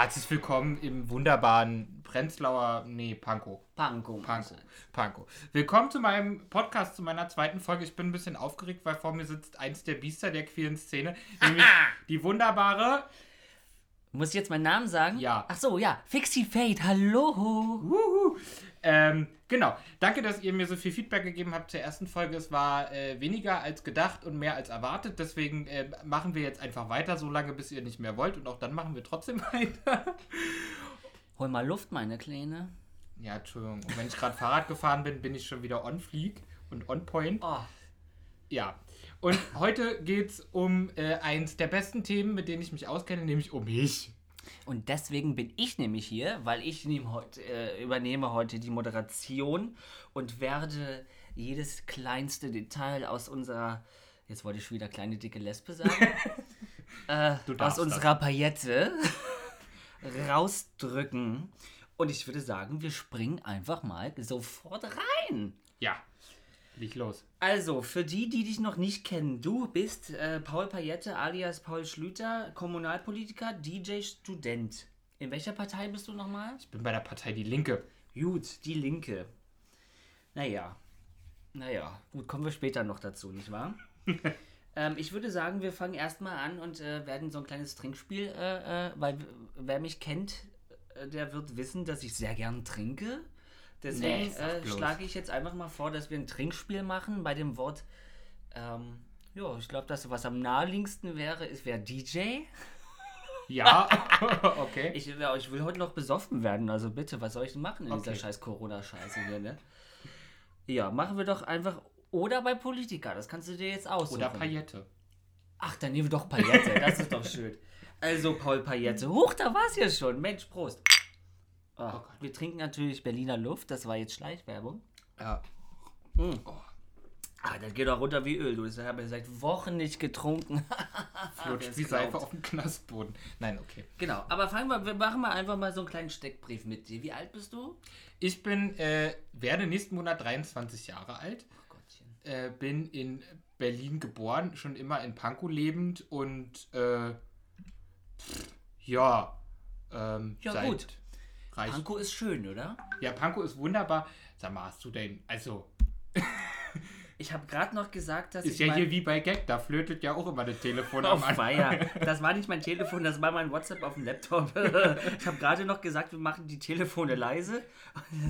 Herzlich willkommen im wunderbaren Prenzlauer, nee, Pankow. Pankow. Pankow. Pankow. Willkommen zu meinem Podcast, zu meiner zweiten Folge. Ich bin ein bisschen aufgeregt, weil vor mir sitzt eins der Biester der queeren Szene, nämlich die wunderbare. Muss ich jetzt meinen Namen sagen? Ja. Ach so, ja. Fixie Fate, hallo. Wuhu. Ähm, genau. Danke, dass ihr mir so viel Feedback gegeben habt zur ersten Folge. Es war äh, weniger als gedacht und mehr als erwartet. Deswegen äh, machen wir jetzt einfach weiter, so lange, bis ihr nicht mehr wollt. Und auch dann machen wir trotzdem weiter. Hol mal Luft, meine Kleine. Ja, Entschuldigung. Und wenn ich gerade Fahrrad gefahren bin, bin ich schon wieder on fleek und on point. Oh. Ja. Und heute geht es um äh, eins der besten Themen, mit denen ich mich auskenne, nämlich um mich. Und deswegen bin ich nämlich hier, weil ich heute, äh, übernehme heute die Moderation und werde jedes kleinste Detail aus unserer, jetzt wollte ich schon wieder kleine dicke Lesbe sagen, äh, aus darfst das. unserer Paillette rausdrücken. Und ich würde sagen, wir springen einfach mal sofort rein. Ja. Leg los. Also, für die, die dich noch nicht kennen, du bist äh, Paul Payette alias Paul Schlüter, Kommunalpolitiker, DJ, Student. In welcher Partei bist du nochmal? Ich bin bei der Partei Die Linke. Gut, die Linke. Naja, naja, gut, kommen wir später noch dazu, nicht wahr? ähm, ich würde sagen, wir fangen erstmal an und äh, werden so ein kleines Trinkspiel, äh, äh, weil wer mich kennt, äh, der wird wissen, dass ich sehr gern trinke. Deswegen Nee, äh, schlage ich jetzt einfach mal vor, dass wir ein Trinkspiel machen bei dem Wort. Ähm, ja, ich glaube, das, was am naheliegendsten wäre, ist wäre DJ. Ja, okay. Ich, ja, ich will heute noch besoffen werden, also bitte, was soll ich denn machen in Okay. dieser scheiß Corona-Scheiße hier, ne? Ja, machen wir doch einfach. Oder bei Politiker, das kannst du dir jetzt aussuchen. Oder Paillette. Ach, dann nehmen wir doch Paillette, das ist doch schön. Also, Paul Paillette. Huch, da war's ja schon. Mensch, Prost. Oh, Gott. wir trinken natürlich Berliner Luft, das war jetzt Schleichwerbung. Ja. Ah, das geht doch runter wie Öl, du. Das habe ich seit Wochen nicht getrunken. Flutscht wie Seife auf dem Knastboden. Nein, okay. genau, aber fangen wir, wir machen mal einfach mal so einen kleinen Steckbrief mit dir. Wie alt bist du? Ich bin, äh, werde nächsten Monat 23 Jahre alt. Oh Gottchen. Äh, bin in Berlin geboren, schon immer in Pankow lebend und, äh, pff, ja, ähm, Ja, seit gut. Reich. Pankow ist schön, oder? Ja, Pankow ist wunderbar. Sag mal, hast du denn, also, Ich habe gerade noch gesagt, dass ist ja mein- hier wie bei Gag, da flötet ja auch immer das Telefon Anfang. feier. Das war nicht mein Telefon, das war mein WhatsApp auf dem Laptop. Ich habe gerade noch gesagt, wir machen die Telefone leise.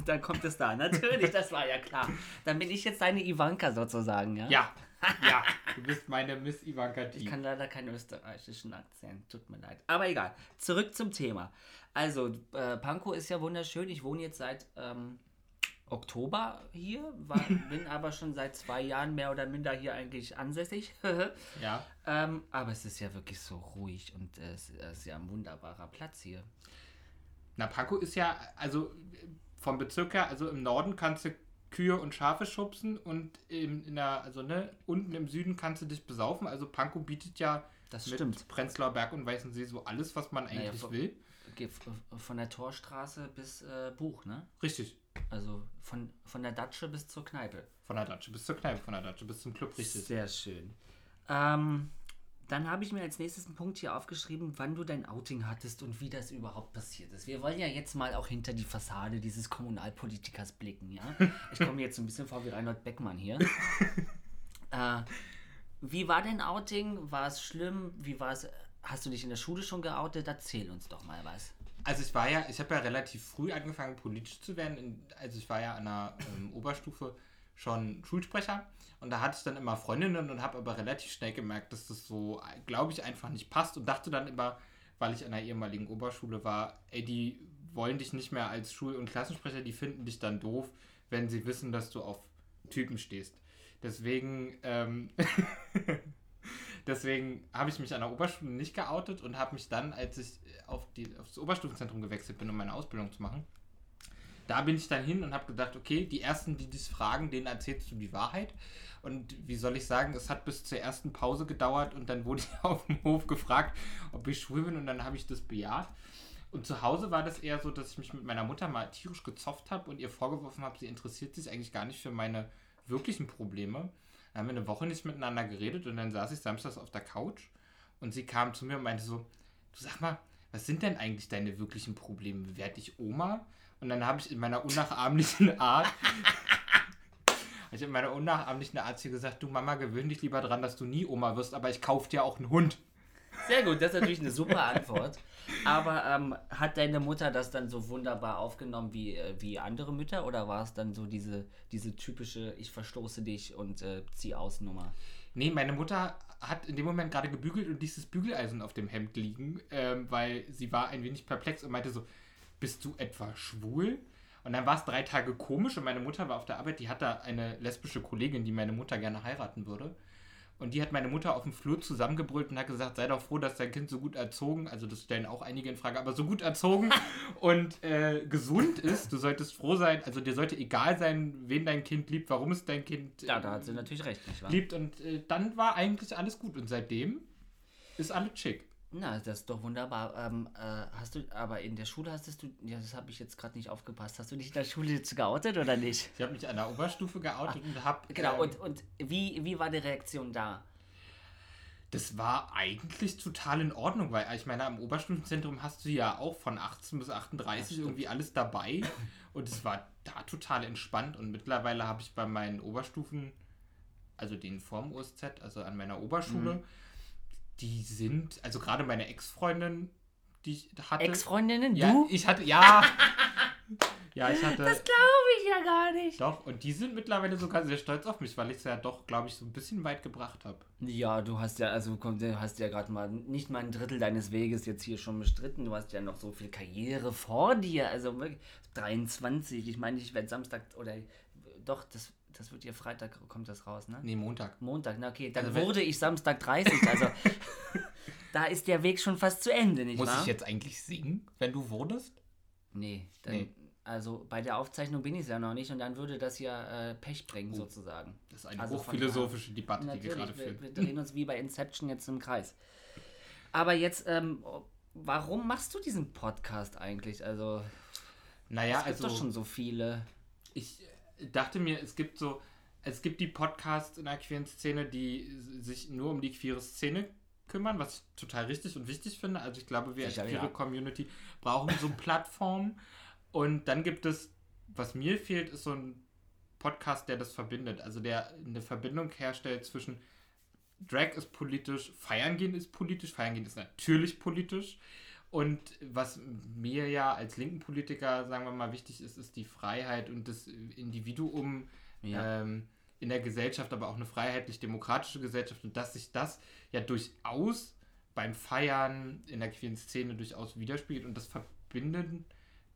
Dann kommt es da. Natürlich, das war ja klar. Dann bin ich jetzt deine Ivanka sozusagen, ja? Ja, ja, du bist meine Miss Ivanka T. Ich kann leider keinen österreichischen Akzent, tut mir leid. Aber egal, zurück zum Thema. Also, äh, Pankow ist ja wunderschön. Ich wohne jetzt seit ähm, Oktober hier, war, bin aber schon seit zwei Jahren mehr oder minder hier eigentlich ansässig. Ja, Ähm, aber es ist ja wirklich so ruhig und äh, es ist ja ein wunderbarer Platz hier. na, Pankow ist ja, also vom Bezirk her, also im Norden kannst du Kühe und Schafe schubsen und im, in der, also ne, unten im Süden kannst du dich besaufen. Also Pankow bietet ja Das mit stimmt. Prenzlauer Berg und Weißensee so alles, was man Naja, eigentlich von- will. Von der Torstraße bis äh, Buch, ne? Richtig. Also von, von der Datsche bis zur Kneipe. Von der Datsche bis zur Kneipe, von der Datsche bis zum Club, richtig. Sehr schön. Ähm, dann habe ich mir als nächstes einen Punkt hier aufgeschrieben, wann du dein Outing hattest und wie das überhaupt passiert ist. Wir wollen ja jetzt mal auch hinter die Fassade dieses Kommunalpolitikers blicken, ja? Ich komme jetzt ein bisschen vor wie Reinhold Beckmann hier. äh, wie war dein Outing? War es schlimm? Wie war es? Hast du dich in der Schule schon geoutet? Erzähl uns doch mal was. Also ich war ja, ich habe ja relativ früh angefangen politisch zu werden. Also ich war ja an der ähm, Oberstufe schon Schulsprecher und da hatte ich dann immer Freundinnen und habe aber relativ schnell gemerkt, dass das so, glaube ich, einfach nicht passt und dachte dann immer, weil ich an der ehemaligen Oberschule war, ey, die wollen dich nicht mehr als Schul- und Klassensprecher, die finden dich dann doof, wenn sie wissen, dass du auf Typen stehst. Deswegen, ähm, deswegen habe ich mich an der Oberschule nicht geoutet und habe mich dann, als ich auf die, aufs Oberstufenzentrum gewechselt bin, um meine Ausbildung zu machen, da bin ich dann hin und habe gedacht, okay, die ersten, die dich fragen, denen erzählst du die Wahrheit. Und wie soll ich sagen, es hat bis zur ersten Pause gedauert und dann wurde ich auf dem Hof gefragt, ob ich schwul bin und dann habe ich das bejaht. Und zu Hause war das eher so, dass ich mich mit meiner Mutter mal tierisch gezofft habe und ihr vorgeworfen habe, sie interessiert sich eigentlich gar nicht für meine wirklichen Probleme. Dann haben wir eine Woche nicht miteinander geredet und dann saß ich samstags auf der Couch und sie kam zu mir und meinte so, du sag mal, was sind denn eigentlich deine wirklichen Probleme? Werde ich Oma? Und dann habe ich in meiner unnachahmlichen Art, ich in meiner unnachahmlichen Art ihr gesagt, du Mama, gewöhn dich lieber dran, dass du nie Oma wirst, aber ich kaufe dir auch einen Hund. Sehr gut, das ist natürlich eine super Antwort. Aber ähm, hat deine Mutter das dann so wunderbar aufgenommen wie, äh, wie andere Mütter oder war es dann so diese, diese typische Ich verstoße dich und äh, zieh aus Nummer? Nee, meine Mutter hat in dem Moment gerade gebügelt und dieses Bügeleisen auf dem Hemd liegen, ähm, weil sie war ein wenig perplex und meinte so, bist du etwa schwul? Und dann war es drei Tage komisch und meine Mutter war auf der Arbeit, die hatte eine lesbische Kollegin, die meine Mutter gerne heiraten würde. Und die hat meine Mutter auf dem Flur zusammengebrüllt und hat gesagt, sei doch froh, dass dein Kind so gut erzogen, also das stellen auch einige in Frage, aber so gut erzogen und äh, gesund ist. Du solltest froh sein, also dir sollte egal sein, wen dein Kind liebt, warum es dein Kind äh, ja, da hat sie natürlich recht, nicht wahr? liebt. Und äh, dann war eigentlich alles gut. Und seitdem ist alles schick. Na, das ist doch wunderbar. Ähm, äh, hast du, aber in der Schule hast du, ja, das habe ich jetzt gerade nicht aufgepasst. Hast du dich in der Schule jetzt geoutet oder nicht? Ich habe mich an der Oberstufe geoutet und habe. Genau, ähm, und, und wie, wie war die Reaktion da? Das war eigentlich total in Ordnung, weil ich meine, am Oberstufenzentrum hast du ja auch von 18 bis 38 Ja, irgendwie alles dabei. Und es war da total entspannt. Und mittlerweile habe ich bei meinen Oberstufen, also den vorm OSZ, also an meiner Oberschule, Mhm. Die sind, also gerade meine Ex-Freundin, die ich hatte. Ex-Freundinnen, ja, du? ich hatte, ja. ja, ich hatte. Das glaube ich ja gar nicht. Doch, und die sind mittlerweile sogar sehr stolz auf mich, weil ich es ja doch, glaube ich, so ein bisschen weit gebracht habe. Ja, du hast ja, also komm, du hast ja gerade mal nicht mal ein Drittel deines Weges jetzt hier schon bestritten. Du hast ja noch so viel Karriere vor dir. Also wirklich 23. Ich meine, ich werde Samstag oder doch, das, das wird ja Freitag, kommt das raus, ne? Nee, Montag. Montag, na okay, dann Also wurde ich Samstag 30. Also da ist der Weg schon fast zu Ende, nicht Muss wahr? ich jetzt eigentlich singen, wenn du wurdest? Nee, dann, Nee. also bei der Aufzeichnung bin ich es ja noch nicht und dann würde das ja äh, Pech bringen, sozusagen. Das ist eine Also hochphilosophische Debatte, die wir gerade wir, führen. wir drehen uns wie bei Inception jetzt im Kreis. Aber jetzt, ähm, warum machst du diesen Podcast eigentlich? Also, Naja, es gibt also doch schon so viele. ich dachte mir, es gibt so, es gibt die Podcasts in der queeren Szene, die sich nur um die queere Szene kümmern, was ich total richtig und wichtig finde. Also ich glaube, wir Sicher, als queere ja. Community brauchen so Plattformen. Und dann gibt es, was mir fehlt, ist so ein Podcast, der das verbindet. Also der eine Verbindung herstellt zwischen Drag ist politisch, Feiern gehen ist politisch, Feiern gehen ist natürlich politisch. Und was mir ja als linken Politiker, sagen wir mal, wichtig ist, ist die Freiheit und das Individuum Ja. ähm, in der Gesellschaft, aber auch eine freiheitlich-demokratische Gesellschaft und dass sich das ja durchaus beim Feiern in der queeren Szene durchaus widerspiegelt und das verbinden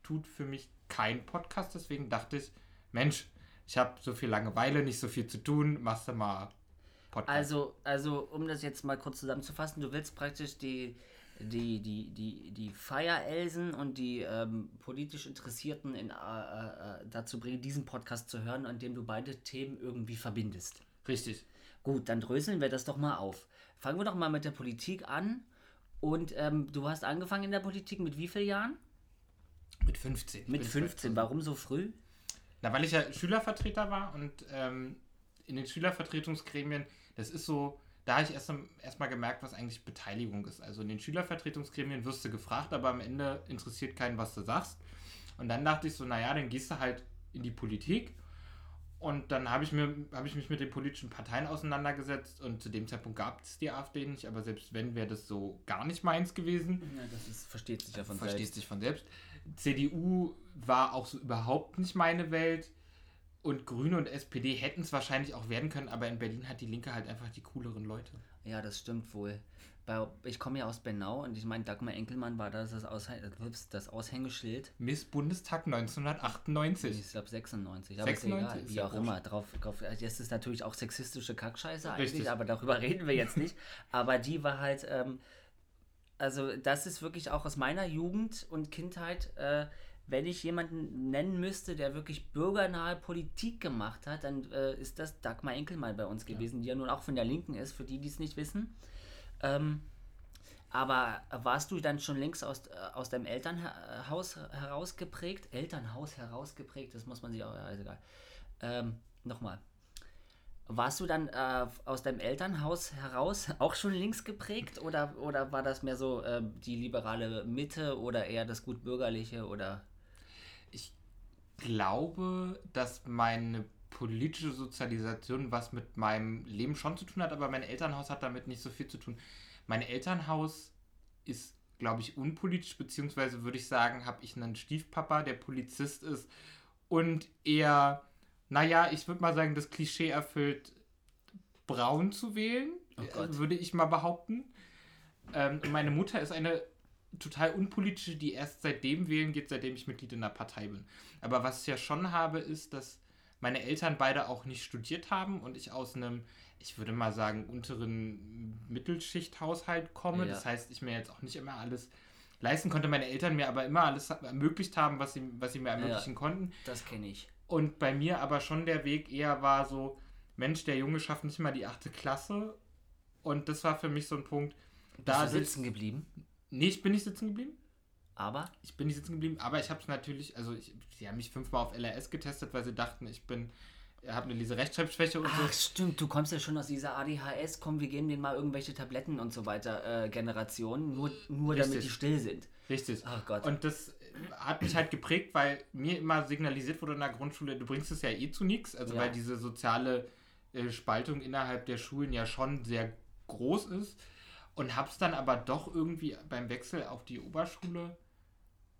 tut für mich kein Podcast. Deswegen dachte ich, Mensch, ich habe so viel Langeweile, nicht so viel zu tun, machst du mal Podcast. Also, also, um das jetzt mal kurz zusammenzufassen, du willst praktisch die, die, die, die, die Feierelsen und die ähm, politisch Interessierten in, äh, äh, dazu bringen, diesen Podcast zu hören, an dem du beide Themen irgendwie verbindest. Richtig. Gut, dann dröseln wir das doch mal auf. Fangen wir doch mal mit der Politik an. Und ähm, du hast angefangen in der Politik mit wie vielen Jahren? Mit 15. Ich Mit bin 15. Warum so früh? Na, weil ich ja Schülervertreter war und ähm, in den Schülervertretungsgremien, das ist so, da habe ich erst erstmal gemerkt, was eigentlich Beteiligung ist. Also in den Schülervertretungsgremien wirst du gefragt, aber am Ende interessiert keinen, was du sagst. Und dann dachte ich so, naja, dann gehst du halt in die Politik. Und dann habe ich, mir, habe ich mich mit den politischen Parteien auseinandergesetzt und zu dem Zeitpunkt gab es die AfD nicht, aber selbst wenn, wäre das so gar nicht meins gewesen. Ja, das ist, versteht sich ja von Versteht selbst. sich von selbst. CDU war auch so überhaupt nicht meine Welt. Und Grüne und SPD hätten es wahrscheinlich auch werden können, aber in Berlin hat die Linke halt einfach die cooleren Leute. Ja, das stimmt wohl. Bei, ich komme ja aus Bernau und ich meine, Dagmar Enkelmann war das, das, Aushäng ups, das Aushängeschild. Miss Bundestag 1998. Ich glaube 96, aber 96 ist egal, wie auch immer. Drauf, drauf, das ist natürlich auch sexistische Kackscheiße eigentlich, Richtig. aber darüber reden wir jetzt nicht. Aber die war halt, ähm, also das ist wirklich auch aus meiner Jugend und Kindheit, äh, wenn ich jemanden nennen müsste, der wirklich bürgernahe Politik gemacht hat, dann äh, ist das Dagmar Enkelmann bei uns gewesen, die ja nun auch von der Linken ist, für die, die es nicht wissen. Ähm, aber warst du dann schon links aus, äh, aus deinem Elternhaus herausgeprägt? Elternhaus herausgeprägt, das muss man sich auch, ja, ist egal. Ähm, Nochmal. Warst du dann äh, aus deinem Elternhaus heraus auch schon links geprägt oder, oder war das mehr so äh, die liberale Mitte oder eher das gutbürgerliche oder? Glaube, dass meine politische Sozialisation was mit meinem Leben schon zu tun hat, aber mein Elternhaus hat damit nicht so viel zu tun. Mein Elternhaus ist, glaube ich, unpolitisch, beziehungsweise würde ich sagen, habe ich einen Stiefpapa, der Polizist ist und eher, naja, ich würde mal sagen, das Klischee erfüllt, braun zu wählen, Oh würde ich mal behaupten. Ähm, meine Mutter ist eine total unpolitische, die erst seitdem wählen geht, seitdem ich Mitglied in der Partei bin. Aber was ich ja schon habe, ist, dass meine Eltern beide auch nicht studiert haben und ich aus einem, ich würde mal sagen, unteren Mittelschichthaushalt komme. Ja. Das heißt, ich mir jetzt auch nicht immer alles leisten konnte. Meine Eltern mir aber immer alles ermöglicht haben, was sie, was sie mir ermöglichen konnten. Das kenne ich. Und bei mir aber schon der Weg eher war so, Mensch, der Junge schafft nicht mal die achte Klasse. Und das war für mich so ein Punkt. Bist Da du sitzen geblieben? Nee, ich bin nicht sitzen geblieben. Aber Ich bin nicht sitzen geblieben, aber ich habe es natürlich, also ich, sie haben mich fünfmal auf LRS getestet, weil sie dachten, ich bin, habe eine Leserechtschreibschwäche und Ach so. stimmt, du kommst ja schon aus dieser ADHS, komm, wir geben denen mal irgendwelche Tabletten und so weiter äh, Generation, nur, nur damit die still sind. Richtig. Ach Gott. Und das hat mich halt geprägt, weil mir immer signalisiert wurde in der Grundschule, du bringst es ja eh zu nichts, also Ja. weil diese soziale äh, Spaltung innerhalb der Schulen ja schon sehr groß ist. Und hab's dann aber doch irgendwie beim Wechsel auf die Oberschule,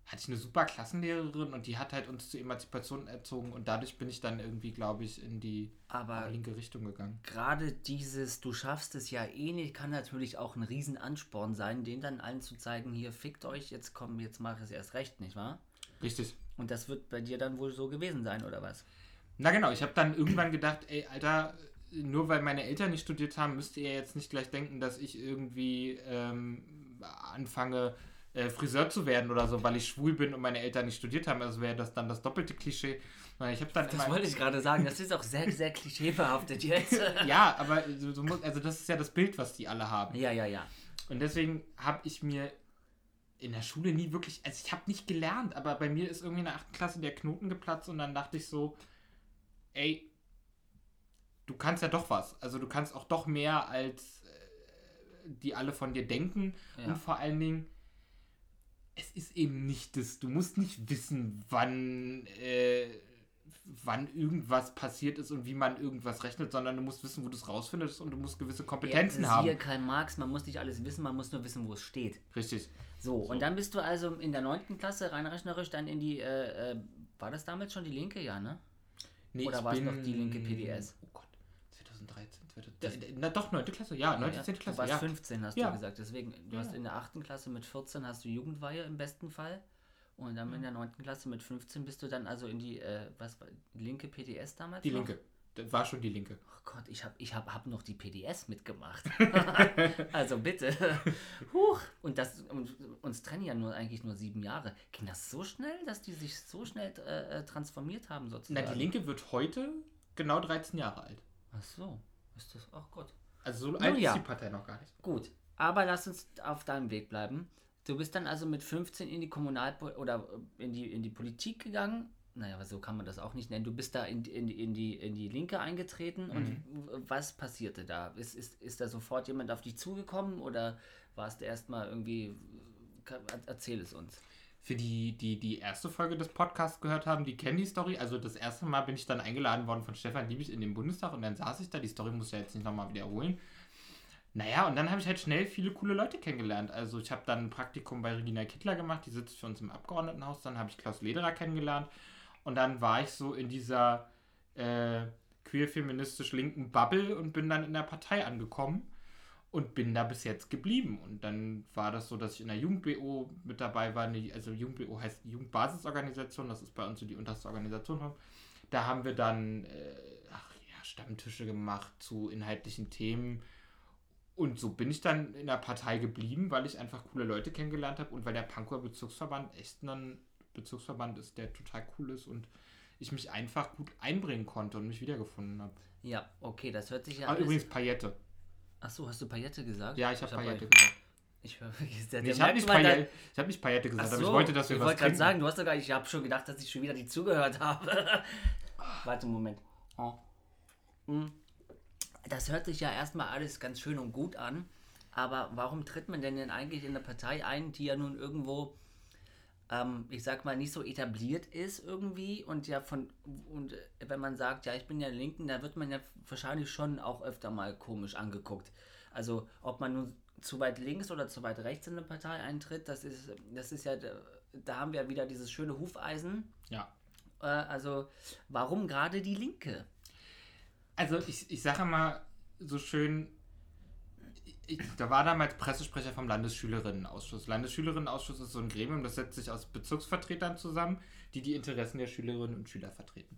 hatte ich eine super Klassenlehrerin und die hat halt uns zur Emanzipation erzogen und dadurch bin ich dann irgendwie, glaube ich, in die Aber linke Richtung gegangen. gerade dieses, du schaffst es ja eh nicht, kann natürlich auch ein Riesenansporn sein, den dann allen zu zeigen, hier fickt euch, jetzt komm, jetzt mach es erst recht, nicht wahr? Richtig. Und das wird bei dir dann wohl so gewesen sein, oder was? Na genau, ich habe dann irgendwann gedacht, ey, Alter, nur weil meine Eltern nicht studiert haben, müsst ihr jetzt nicht gleich denken, dass ich irgendwie ähm, anfange, äh, Friseur zu werden oder so, weil ich schwul bin und meine Eltern nicht studiert haben. Also wäre das dann das doppelte Klischee. Ich habe dann Das wollte ich gerade sagen, das ist auch sehr, sehr klischeebehaftet jetzt. ja, aber so, so muss, also das ist ja das Bild, was die alle haben. ja, ja, ja. Und deswegen habe ich mir in der Schule nie wirklich, also ich habe nicht gelernt, aber bei mir ist irgendwie in der 8. Klasse der Knoten geplatzt und dann dachte ich so, ey, du kannst ja doch was. Also du kannst auch doch mehr, als äh, die alle von dir denken. Ja. Und vor allen Dingen, es ist eben nicht das, du musst nicht wissen, wann, äh, wann irgendwas passiert ist und wie man irgendwas rechnet, sondern du musst wissen, wo du es rausfindest und du musst gewisse Kompetenzen ja, haben. Siehe Karl Marx, man muss nicht alles wissen, man muss nur wissen, wo es steht. Richtig. So, und dann bist du also in der 9. Klasse rein rechnerisch dann in die, äh, äh, war das damals schon die Linke, ja, ne? Nee, Oder war es noch die linke PDS? Oh Gott, 2013, 2013 na doch, 9. Klasse, ja, 9. Ja, 10. Du Klasse, warst ja. 15, hast Ja. du gesagt. Deswegen, du Ja. hast in der 8. Klasse mit 14 hast du Jugendweihe im besten Fall. Und dann in der 9. Klasse mit 15 bist du dann also in die, äh, was war, linke PDS damals? Die noch? Linke. Das war schon die Linke. Oh Gott, ich habe ich hab, hab noch die PDS mitgemacht. also bitte. Huch. Und das und, uns trennen ja nur eigentlich nur sieben Jahre. Ging das so schnell, dass die sich so schnell äh, äh, transformiert haben Na, sozusagen? die Linke wird heute genau 13 Jahre alt. Ach so. Ist das. Ach Gott. Also so alt ist die Partei noch gar nicht. Gut, aber lass uns auf deinem Weg bleiben. Du bist dann also mit 15 in die Kommunalpo oder äh, in die, in die Politik gegangen. Naja, aber so kann man das auch nicht nennen. Du bist da in, die- in, die- in, die, in die Linke eingetreten und w- was passierte da? Ist, ist, ist da sofort jemand auf dich zugekommen oder warst du erstmal irgendwie. Ka- Erzähl es uns. Für die, die die erste Folge des Podcasts gehört haben, die kennen die Story. Also das erste Mal bin ich dann eingeladen worden von Stefan Liebig in den Bundestag und dann saß ich da. Die Story muss ich ja jetzt nicht nochmal wiederholen. Naja, und dann habe ich halt schnell viele coole Leute kennengelernt. Also ich habe dann ein Praktikum bei Regina Kittler gemacht, die sitzt für uns im Abgeordnetenhaus. Dann habe ich Klaus Lederer kennengelernt. Und dann war ich so in dieser äh, queer-feministisch-linken Bubble und bin dann in der Partei angekommen und bin da bis jetzt geblieben. Und dann war das so, dass ich in der Jugend-BO mit dabei war. Also Jugend-BO heißt Jugendbasisorganisation, das ist bei uns so die unterste Organisation. Da haben wir dann äh, ach, ja, Stammtische gemacht zu inhaltlichen Themen. Und so bin ich dann in der Partei geblieben, weil ich einfach coole Leute kennengelernt habe und weil der Pankower Bezirksverband echt ein Bezirksverband ist, der total cool ist und ich mich einfach gut einbringen konnte und mich wiedergefunden habe. Ja, okay, das hört sich ja. Ah, übrigens Paillette. Achso, hast du Paillette gesagt? Ja, ich habe hab Paillette gesagt. Ich, Nee, ich habe nicht, Paillette, ich hab nicht Paillette gesagt, Ach aber ich so, wollte, dass wir ich was wollte gerade sagen, du hast sogar, ich habe schon gedacht, dass ich schon wieder nicht zugehört habe. Warte, Moment. Oh. Mm. das hört sich ja erstmal alles ganz schön und gut an, aber warum tritt man denn denn eigentlich in eine Partei ein, die ja nun irgendwo, ähm, ich sag mal, nicht so etabliert ist irgendwie und ja von, und äh, wenn man sagt, ja, ich bin ja Linken, da wird man ja wahrscheinlich schon auch öfter mal komisch angeguckt. Also ob man nun zu weit links oder zu weit rechts in eine Partei eintritt, das ist, das ist ja, da haben wir ja wieder dieses schöne Hufeisen. Ja. Äh, also warum gerade die Linke? Also ich, ich sage mal so schön, ich, da war damals Pressesprecher vom Landesschülerinnenausschuss. Landesschülerinnenausschuss ist so ein Gremium, das setzt sich aus Bezirksvertretern zusammen, die die Interessen der Schülerinnen und Schüler vertreten.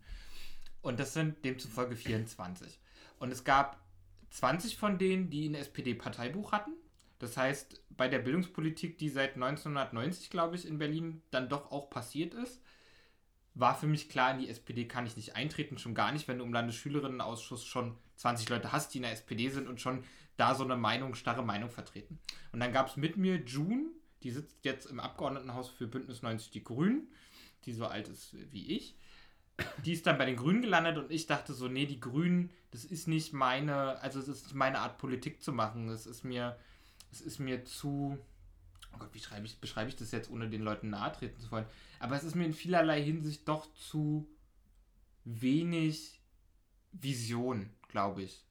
Und das sind demzufolge 24. Und es gab 20 von denen, die ein SPD-Parteibuch hatten. Das heißt, bei der Bildungspolitik, die seit 1990, glaube ich, in Berlin dann doch auch passiert ist, war für mich klar, in die SPD kann ich nicht eintreten, schon gar nicht, wenn du im Landesschülerinnenausschuss schon 20 Leute hast, die in der SPD sind und schon da so eine Meinung, starre Meinung vertreten. Und dann gab es mit mir June, die sitzt jetzt im Abgeordnetenhaus für Bündnis 90 Die Grünen, die so alt ist wie ich. Die ist dann bei den Grünen gelandet und ich dachte so, nee, die Grünen, das ist nicht meine, also es ist nicht meine Art Politik zu machen. Es ist mir, es ist mir zu, oh Gott, wie schreibe ich, beschreibe ich das jetzt, ohne den Leuten nahe treten zu wollen? Aber es ist mir in vielerlei Hinsicht doch zu wenig Vision, glaube ich.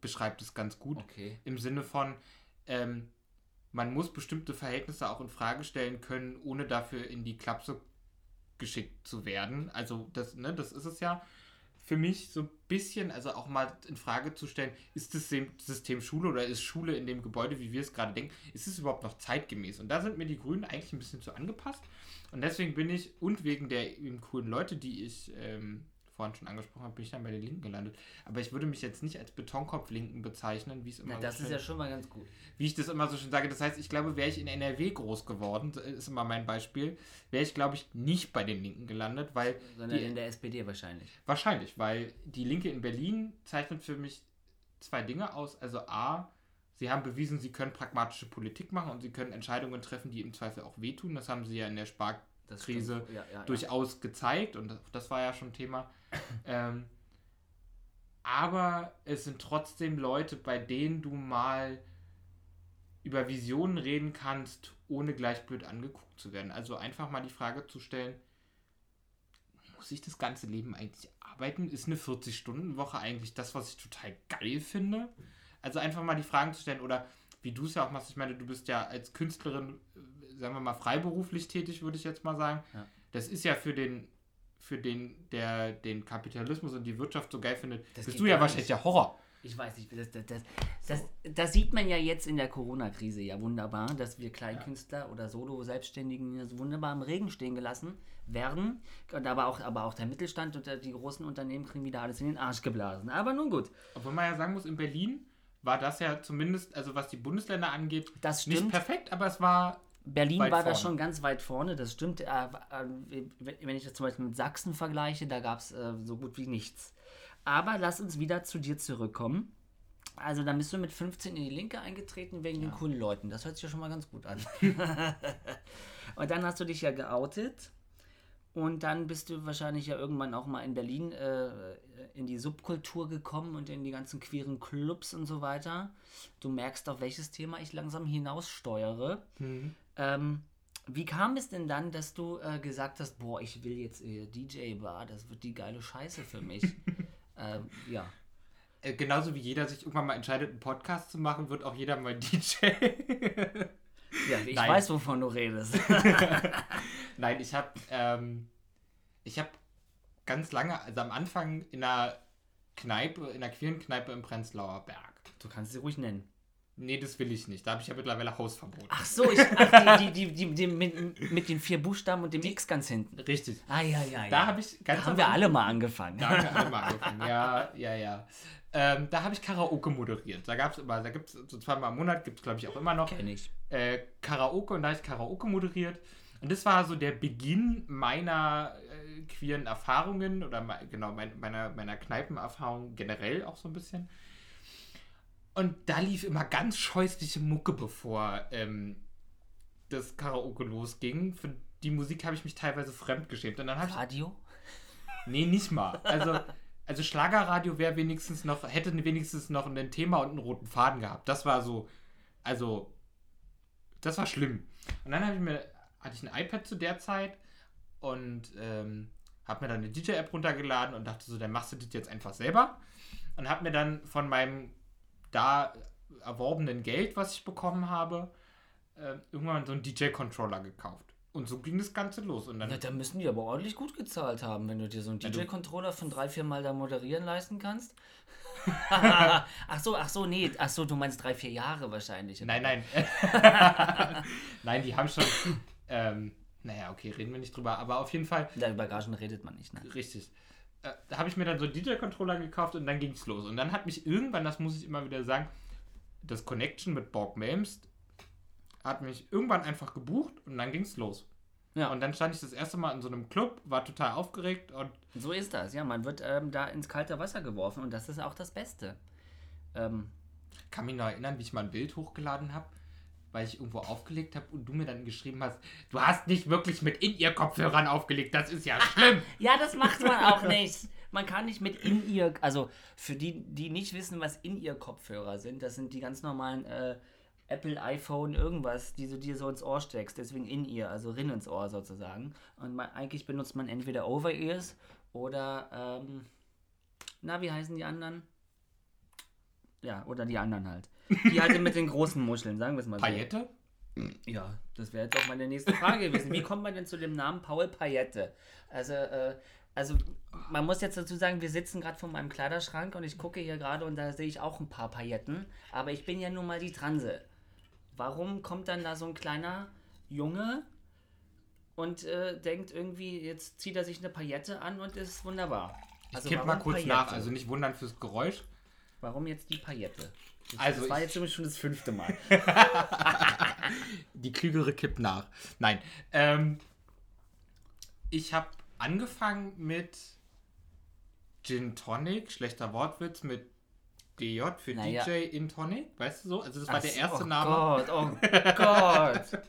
Beschreibt es ganz gut. Okay. Im Sinne von, ähm, man muss bestimmte Verhältnisse auch in Frage stellen können, ohne dafür in die Klapse geschickt zu werden. Also das, ne, das ist es ja für mich so ein bisschen, also auch mal in Frage zu stellen, ist das System Schule oder ist Schule in dem Gebäude, wie wir es gerade denken, ist es überhaupt noch zeitgemäß? Und da sind mir die Grünen eigentlich ein bisschen zu angepasst. Und deswegen bin ich, und wegen der eben coolen Leute, die ich ähm, vorhin schon angesprochen habe, bin ich dann bei den Linken gelandet. Aber ich würde mich jetzt nicht als Betonkopf-Linken bezeichnen, wie es immer Na, das so ist schön, ja schon mal ganz gut. wie ich das immer so schön sage. Das heißt, ich glaube, wäre ich in NRW groß geworden, ist immer mein Beispiel, wäre ich, glaube ich, nicht bei den Linken gelandet, weil Sondern die, in der SPD wahrscheinlich. wahrscheinlich, weil die Linke in Berlin zeichnet für mich zwei Dinge aus. Also A, sie haben bewiesen, sie können pragmatische Politik machen und sie können Entscheidungen treffen, die im Zweifel auch wehtun. Das haben sie ja in der Spar Das Krise. Ja, ja, ja. durchaus gezeigt und das, das war ja schon Thema. ähm, aber es sind trotzdem Leute, bei denen du mal über Visionen reden kannst, ohne gleich blöd angeguckt zu werden. Also einfach mal die Frage zu stellen, muss ich das ganze Leben eigentlich arbeiten? Ist eine 40-Stunden-Woche eigentlich das, was ich total geil finde? Also einfach mal die Fragen zu stellen oder wie du es ja auch machst, ich meine, du bist ja als Künstlerin, äh, sagen wir mal, freiberuflich tätig, würde ich jetzt mal sagen. Ja. Das ist ja für den, für den, der den Kapitalismus und die Wirtschaft so geil findet, Das bist du ja wahrscheinlich der Horror. Ich weiß nicht, das, das, das, das, das sieht man ja jetzt in der Corona-Krise ja wunderbar, dass wir Kleinkünstler oder Solo-Selbstständigen so wunderbar im Regen stehen gelassen werden. Und aber auch, aber auch der Mittelstand und die großen Unternehmen kriegen wieder alles in den Arsch geblasen. Aber nun gut, Obwohl man ja sagen muss, in Berlin war das ja zumindest, also was die Bundesländer angeht, nicht perfekt, aber es war Berlin war da vorne. schon ganz weit vorne, das stimmt. Äh, äh, wenn ich das zum Beispiel mit Sachsen vergleiche, da gab es äh, so gut wie nichts. Aber lass uns wieder zu dir zurückkommen. Also dann bist du mit 15 in die Linke eingetreten wegen den coolen Leuten. Das hört sich ja schon mal ganz gut an. und dann hast du dich ja geoutet. Und dann bist du wahrscheinlich ja irgendwann auch mal in Berlin äh, in die Subkultur gekommen und in die ganzen queeren Clubs und so weiter. Du merkst, auf welches Thema ich langsam hinaussteuere. Ähm, wie kam es denn dann, dass du äh, gesagt hast, boah, ich will jetzt äh, DJ war, das wird die geile Scheiße für mich? ähm, ja. äh, genauso wie jeder sich irgendwann mal entscheidet, einen Podcast zu machen, wird auch jeder mal DJ. Ja, ich Nein. weiß, wovon du redest. Nein, ich habe ähm, ich habe ganz lange, also am Anfang in einer Kneipe, in einer queeren Kneipe im Prenzlauer Berg. du kannst sie ruhig nennen. Nee, das will ich nicht. Da habe ich ja mittlerweile Hausverbot. Ach so, ich, ach, die, die, die, die, mit, mit den vier Buchstaben und dem X ganz hinten. Richtig. Ah, ja, ja, ja. Da habe ich Da haben wir alle mal angefangen. Da haben wir alle mal angefangen. Ja, ja, ja. Ähm, da habe ich Karaoke moderiert. Da gab es immer, da gibt es so zweimal im Monat, gibt es glaube ich auch immer noch Kenn ich. äh, Karaoke und da habe ich Karaoke moderiert. Und das war so der Beginn meiner äh, queeren Erfahrungen oder genau mein, meiner, meiner Kneipenerfahrung generell auch so ein bisschen. Und da lief immer ganz scheußliche Mucke, bevor ähm, das Karaoke losging. Für die Musik habe ich mich teilweise fremdgeschämt. Und dann habe ich Radio? Nee, nicht mal. Also, Also Schlagerradio wäre wenigstens noch, hätte wenigstens noch ein Thema und einen roten Faden gehabt. Das war so, also, das war schlimm. Und dann habe ich mir, hatte ich ein iPad zu der Zeit und ähm, habe mir dann eine DJ-App runtergeladen und dachte so, dann machst du das jetzt einfach selber. Und habe mir dann von meinem da erworbenen Geld, was ich bekommen habe, äh, irgendwann so einen DJ-Controller gekauft. Und so ging das Ganze los. Und dann Na, da müssen die aber ordentlich gut gezahlt haben, wenn du dir so einen Ja, DJ-Controller von drei, vier Mal da moderieren leisten kannst. ach so, ach so, nee, ach so, du meinst drei, vier Jahre wahrscheinlich. Nein, nein. nein, die haben schon. Ähm, naja, okay, reden wir nicht drüber. Aber auf jeden Fall, Da über Gagen redet man nicht, ne? richtig. Äh, habe ich mir dann so einen DJ-Controller gekauft und dann ging es los. Und dann hat mich irgendwann, das muss ich immer wieder sagen, das Connection mit Borg Melmst hat mich irgendwann einfach gebucht und dann ging es los. Ja. Und dann stand ich das erste Mal in so einem Club, war total aufgeregt und So ist das, ja. Man wird ähm, da ins kalte Wasser geworfen und das ist auch das Beste. Ähm, kann mich noch erinnern, wie ich mal ein Bild hochgeladen habe, weil ich irgendwo aufgelegt habe und du mir dann geschrieben hast, du hast nicht wirklich mit In-Ear-Kopfhörern aufgelegt, das ist ja schlimm. ja, das macht man auch nicht. Man kann nicht mit in ihr, also für die, die nicht wissen, was in ihr Kopfhörer sind, das sind die ganz normalen äh, Apple, iPhone, irgendwas, die du dir so ins Ohr steckst, deswegen in ihr, also rin ins Ohr sozusagen. Und man, eigentlich benutzt man entweder Over-Ears oder, ähm, na, wie heißen die anderen? Ja, oder die anderen halt. Die halt mit den großen Muscheln, sagen wir es mal so. Paillette? Ja, das wäre jetzt auch meine nächste Frage gewesen. Wie kommt man denn zu dem Namen Paul Paillette? Also, äh, also man muss jetzt dazu sagen, wir sitzen gerade vor meinem Kleiderschrank und ich gucke hier gerade und da sehe ich auch ein paar Pailletten, aber ich bin ja nun mal die Transe. Warum kommt dann da so ein kleiner Junge und äh, denkt irgendwie, jetzt zieht er sich eine Paillette an und ist wunderbar. Ich kipp mal kurz Paillette? nach, also nicht wundern fürs Geräusch. Warum jetzt die Paillette? Das, Also das war jetzt nämlich schon das fünfte Mal. Die Klügere kippt nach. Nein, ähm, ich habe angefangen mit Gin Tonic, schlechter Wortwitz, mit DJ für Naja. DJ in Tonic, weißt du so? Also das war Ach der erste oh Name. Gott, oh Gott. Das ist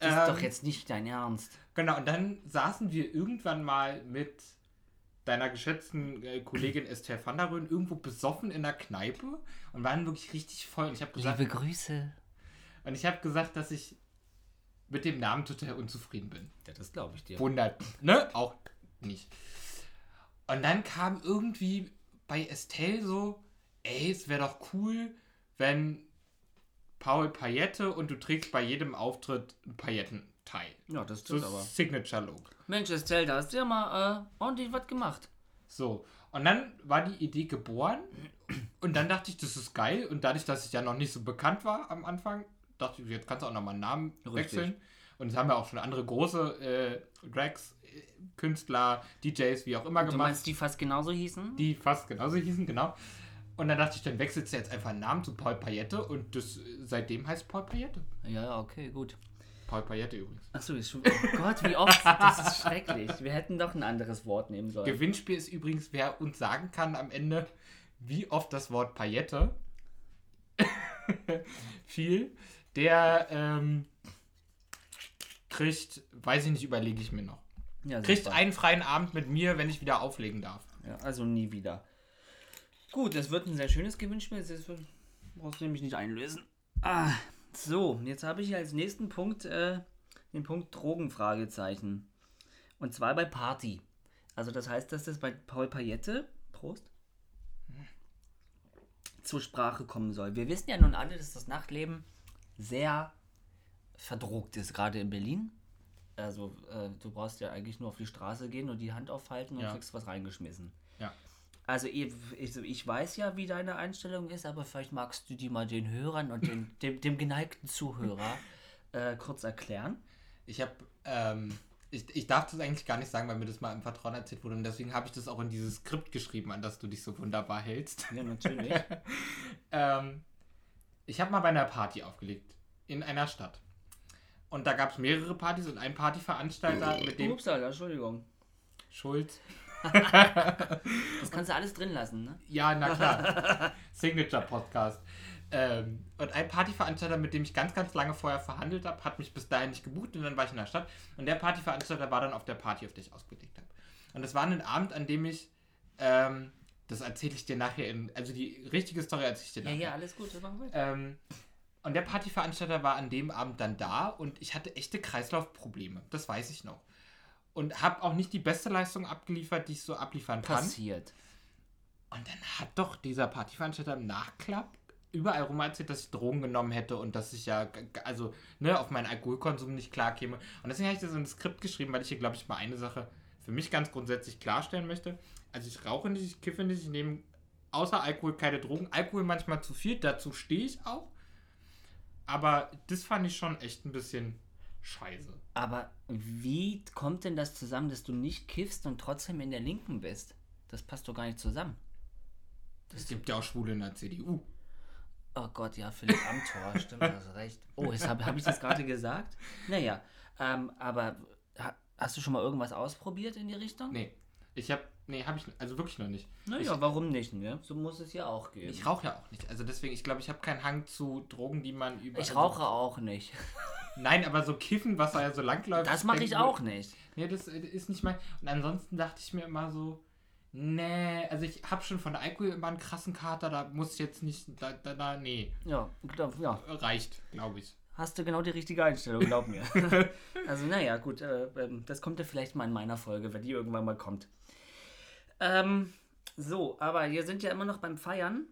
Ähm, doch jetzt nicht dein Ernst. Genau, und dann saßen wir irgendwann mal mit deiner geschätzten äh, Kollegin Esther van der Röen irgendwo besoffen in der Kneipe und waren wirklich richtig voll. Und ich habe gesagt, Grüße. und ich habe gesagt, dass ich mit dem Namen total unzufrieden bin. Ja, das glaube ich dir. Wundert, ne? Auch nicht. Und dann kam irgendwie bei Estelle so, ey, es wäre doch cool, wenn Paul Paillette und du trägst bei jedem Auftritt ein Paillettenteil. Ja, das So stimmt aber. Signature-Look. Mensch, Estelle, da hast du ja mal äh, ordentlich was gemacht. So, und dann war die Idee geboren und dann dachte ich, das ist geil und dadurch, dass ich ja noch nicht so bekannt war am Anfang, dachte ich, jetzt kannst du auch nochmal einen Namen Richtig. wechseln. Und es haben ja auch schon andere große äh, Drags, äh, Künstler, DJs, wie auch immer Du gemacht, meinst, die fast genauso hießen? die fast genauso hießen, genau. Und dann dachte ich, dann wechselst du jetzt einfach einen Namen zu Paul Paillette und das, seitdem heißt Paul Paillette. Ja, ja, okay, gut. Paul Paillette übrigens. Achso, ist schon. Oh Gott, wie oft. Das ist schrecklich. Wir hätten doch ein anderes Wort nehmen sollen. Gewinnspiel ist übrigens, wer uns sagen kann am Ende, wie oft das Wort Paillette fiel, der ähm, kriegt, weiß ich nicht, überlege ich mir noch. Ja, Kriegt super. einen freien Abend mit mir, wenn ich wieder auflegen darf. Ja, also nie wieder. Gut, das wird ein sehr schönes Gewinnspiel. Das brauchst du nämlich nicht einlösen. Ah, so, jetzt habe ich als nächsten Punkt äh, den Punkt Drogenfragezeichen. Und zwar bei Party. Also das heißt, dass das bei Paul Paillette, Prost, zur Sprache kommen soll. Wir wissen ja nun alle, dass das Nachtleben sehr verdrogt ist, gerade in Berlin. Also äh, du brauchst ja eigentlich nur auf die Straße gehen und die Hand aufhalten und Ja. kriegst was reingeschmissen. Ja. Also ich, ich, ich weiß ja, wie deine Einstellung ist, aber vielleicht magst du die mal den Hörern und den, dem, dem geneigten Zuhörer äh, kurz erklären. Ich habe, ähm, ich, ich darf das eigentlich gar nicht sagen, weil mir das mal im Vertrauen erzählt wurde und deswegen habe ich das auch in dieses Skript geschrieben, an das du dich so wunderbar hältst. Ja, natürlich. Ähm, ich habe mal bei einer Party aufgelegt. In einer Stadt. Und da gab es mehrere Partys und ein Partyveranstalter mit dem Upsala, Entschuldigung. Schulz. Das kannst du alles drin lassen, ne? Ja, na klar. Signature Podcast. Ähm, und ein Partyveranstalter, mit dem ich ganz, ganz lange vorher verhandelt habe, hat mich bis dahin nicht gebucht und dann war ich in der Stadt. Und der Partyveranstalter war dann auf der Party, auf der ich ausgelegt habe. Und das war ein Abend, an dem ich Ähm, das erzähle ich dir nachher in. Also die richtige Story erzähle ich dir Ja, nachher. ja, alles gut, das machen wir. Ähm, und der Partyveranstalter war an dem Abend dann da und ich hatte echte Kreislaufprobleme. Das weiß ich noch. Und habe auch nicht die beste Leistung abgeliefert, die ich so abliefern kann. Passiert. Und dann hat doch dieser Partyveranstalter im Nachklapp überall rum erzählt, dass ich Drogen genommen hätte und dass ich ja, also, ne, auf meinen Alkoholkonsum nicht klar käme. Und deswegen habe ich das in das Skript geschrieben, weil ich hier, glaube ich, mal eine Sache für mich ganz grundsätzlich klarstellen möchte. Also, ich rauche nicht, ich kiffe nicht, ich nehme außer Alkohol keine Drogen. Alkohol manchmal zu viel, dazu stehe ich auch. Aber das fand ich schon echt ein bisschen scheiße. Aber wie kommt denn das zusammen, dass du nicht kiffst und trotzdem in der Linken bist? Das passt doch gar nicht zusammen. Es gibt ja auch Schwule in der CDU. Oh Gott, ja, Philipp Amthor, stimmt, du hast recht. Oh, habe hab ich das gerade gesagt? Naja, ähm, aber ha, hast du schon mal irgendwas ausprobiert in die Richtung? Nee, ich habe, nee, habe ich, also wirklich noch nicht. Naja, warum nicht, ne? So muss es ja auch gehen. Ich rauche ja auch nicht. Also deswegen, ich glaube, ich habe keinen Hang zu Drogen, die man über. Ich also- rauche auch nicht. Nein, aber so Kiffen, was da ja so langläuft. Das mache ich auch nicht. Nee, das äh, ist nicht mein. Und ansonsten dachte ich mir immer so, nee, also ich habe schon von Alkohol immer einen krassen Kater, da muss ich jetzt nicht, da, da, da nee, Ja, glaub, ja. reicht, glaube ich. Hast du genau die richtige Einstellung, glaub mir. also, naja, gut, äh, ähm, das kommt ja vielleicht mal in meiner Folge, wenn die irgendwann mal kommt. Ähm, so, aber wir sind ja immer noch beim Feiern.